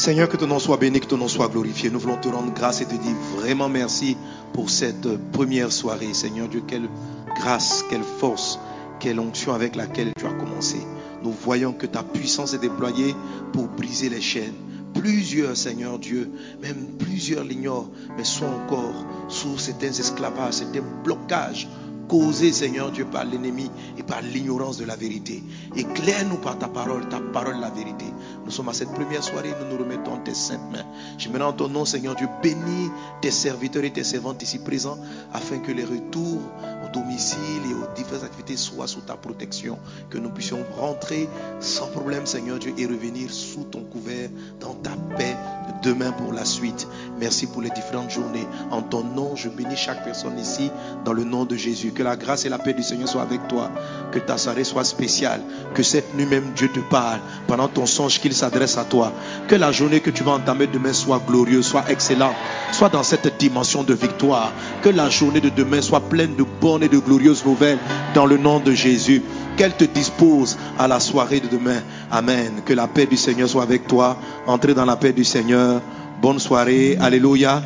Seigneur, que ton nom soit béni, que ton nom soit glorifié. Nous voulons te rendre grâce et te dire vraiment merci pour cette première soirée. Seigneur Dieu, quelle grâce, quelle force, quelle onction avec laquelle tu as commencé. Nous voyons que ta puissance est déployée pour briser les chaînes. Plusieurs, Seigneur Dieu, même plusieurs l'ignorent, mais sont encore sous certains esclavages, certains blocages causés, Seigneur Dieu, par l'ennemi et par l'ignorance de la vérité. Éclaire-nous par ta parole, ta parole, la vérité. Nous sommes à cette première soirée, nous nous remettons tes saintes mains. Je me rends ton nom, Seigneur Dieu, bénis tes serviteurs et tes servantes ici présents, afin que les retours au domicile et aux diverses activités soient sous ta protection, que nous puissions rentrer sans problème, Seigneur Dieu, et revenir sous ton couvert, dans ta paix, demain pour la suite. Merci pour les différentes journées. En ton nom, je bénis chaque personne ici, dans le nom de Jésus. Que la grâce et la paix du Seigneur soient avec toi. Que ta soirée soit spéciale. Que cette nuit même Dieu te parle pendant ton songe qu'il s'adresse à toi. Que la journée que tu vas entamer demain soit glorieuse, soit excellente, soit dans cette dimension de victoire. Que la journée de demain soit pleine de bonnes et de glorieuses nouvelles dans le nom de Jésus. Qu'elle te dispose à la soirée de demain. Amen. Que la paix du Seigneur soit avec toi. Entrez dans la paix du Seigneur. Bonne soirée. Alléluia.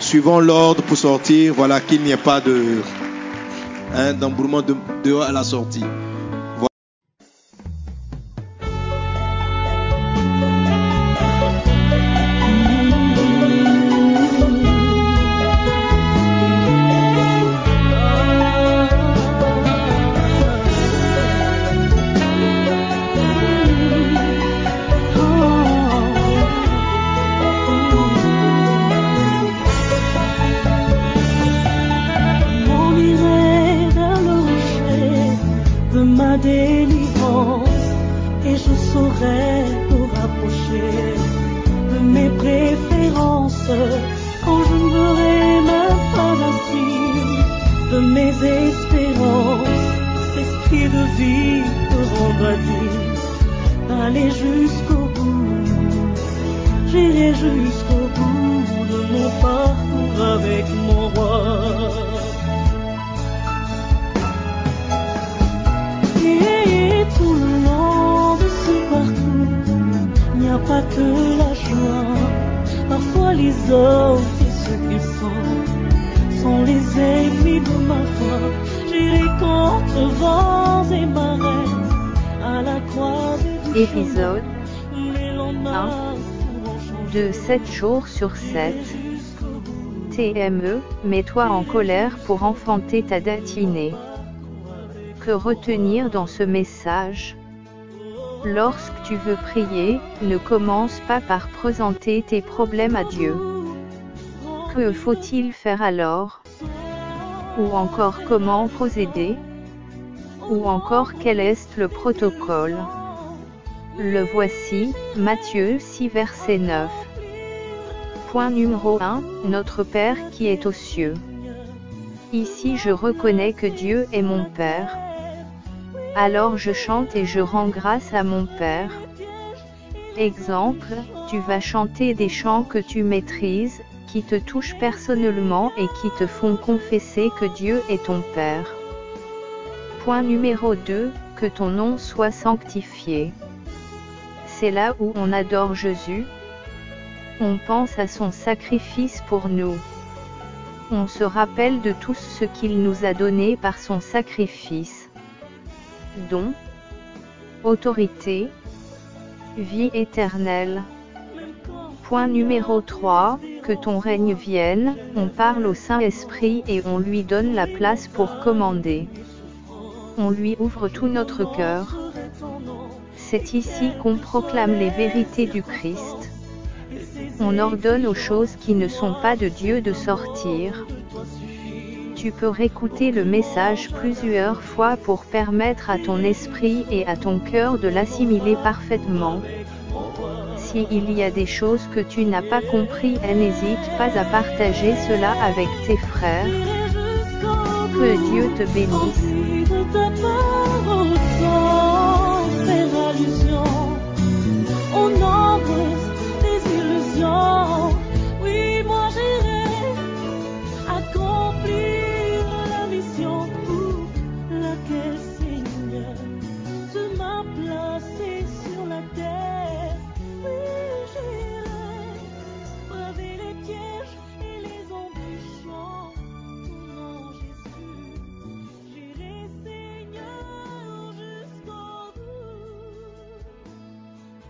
Suivons l'ordre pour sortir. Voilà qu'il n'y ait pas de hein, d'embourrement de, dehors à la sortie. Épisode Les lendemains de 7 jours sur 7. TME, mets-toi en colère pour enfanter ta datinée. Que retenir dans ce message? Lorsque tu veux prier, ne commence pas par présenter tes problèmes à Dieu. Que faut-il faire alors? Ou encore comment procéder? Ou encore quel est le protocole? Le voici, Matthieu 6 verset 9. Point numéro 1, Notre Père qui est aux cieux. Ici je reconnais que Dieu est mon Père. Alors je chante et je rends grâce à mon Père. Exemple, tu vas chanter des chants que tu maîtrises, qui te touchent personnellement et qui te font confesser que Dieu est ton Père. Point numéro 2, que ton nom soit sanctifié. C'est là où on adore Jésus. On pense à son sacrifice pour nous. On se rappelle de tout ce qu'il nous a donné par son sacrifice. Don, autorité, vie éternelle. Point numéro 3, que ton règne vienne, on parle au Saint-Esprit et on lui donne la place pour commander. On lui ouvre tout notre cœur. C'est ici qu'on proclame les vérités du Christ. On ordonne aux choses qui ne sont pas de Dieu de sortir. Tu peux réécouter le message plusieurs fois pour permettre à ton esprit et à ton cœur de l'assimiler parfaitement. Si il y a des choses que tu n'as pas compris, n'hésite pas à partager cela avec tes frères. Que Dieu te bénisse. tradition, on envers des illusions.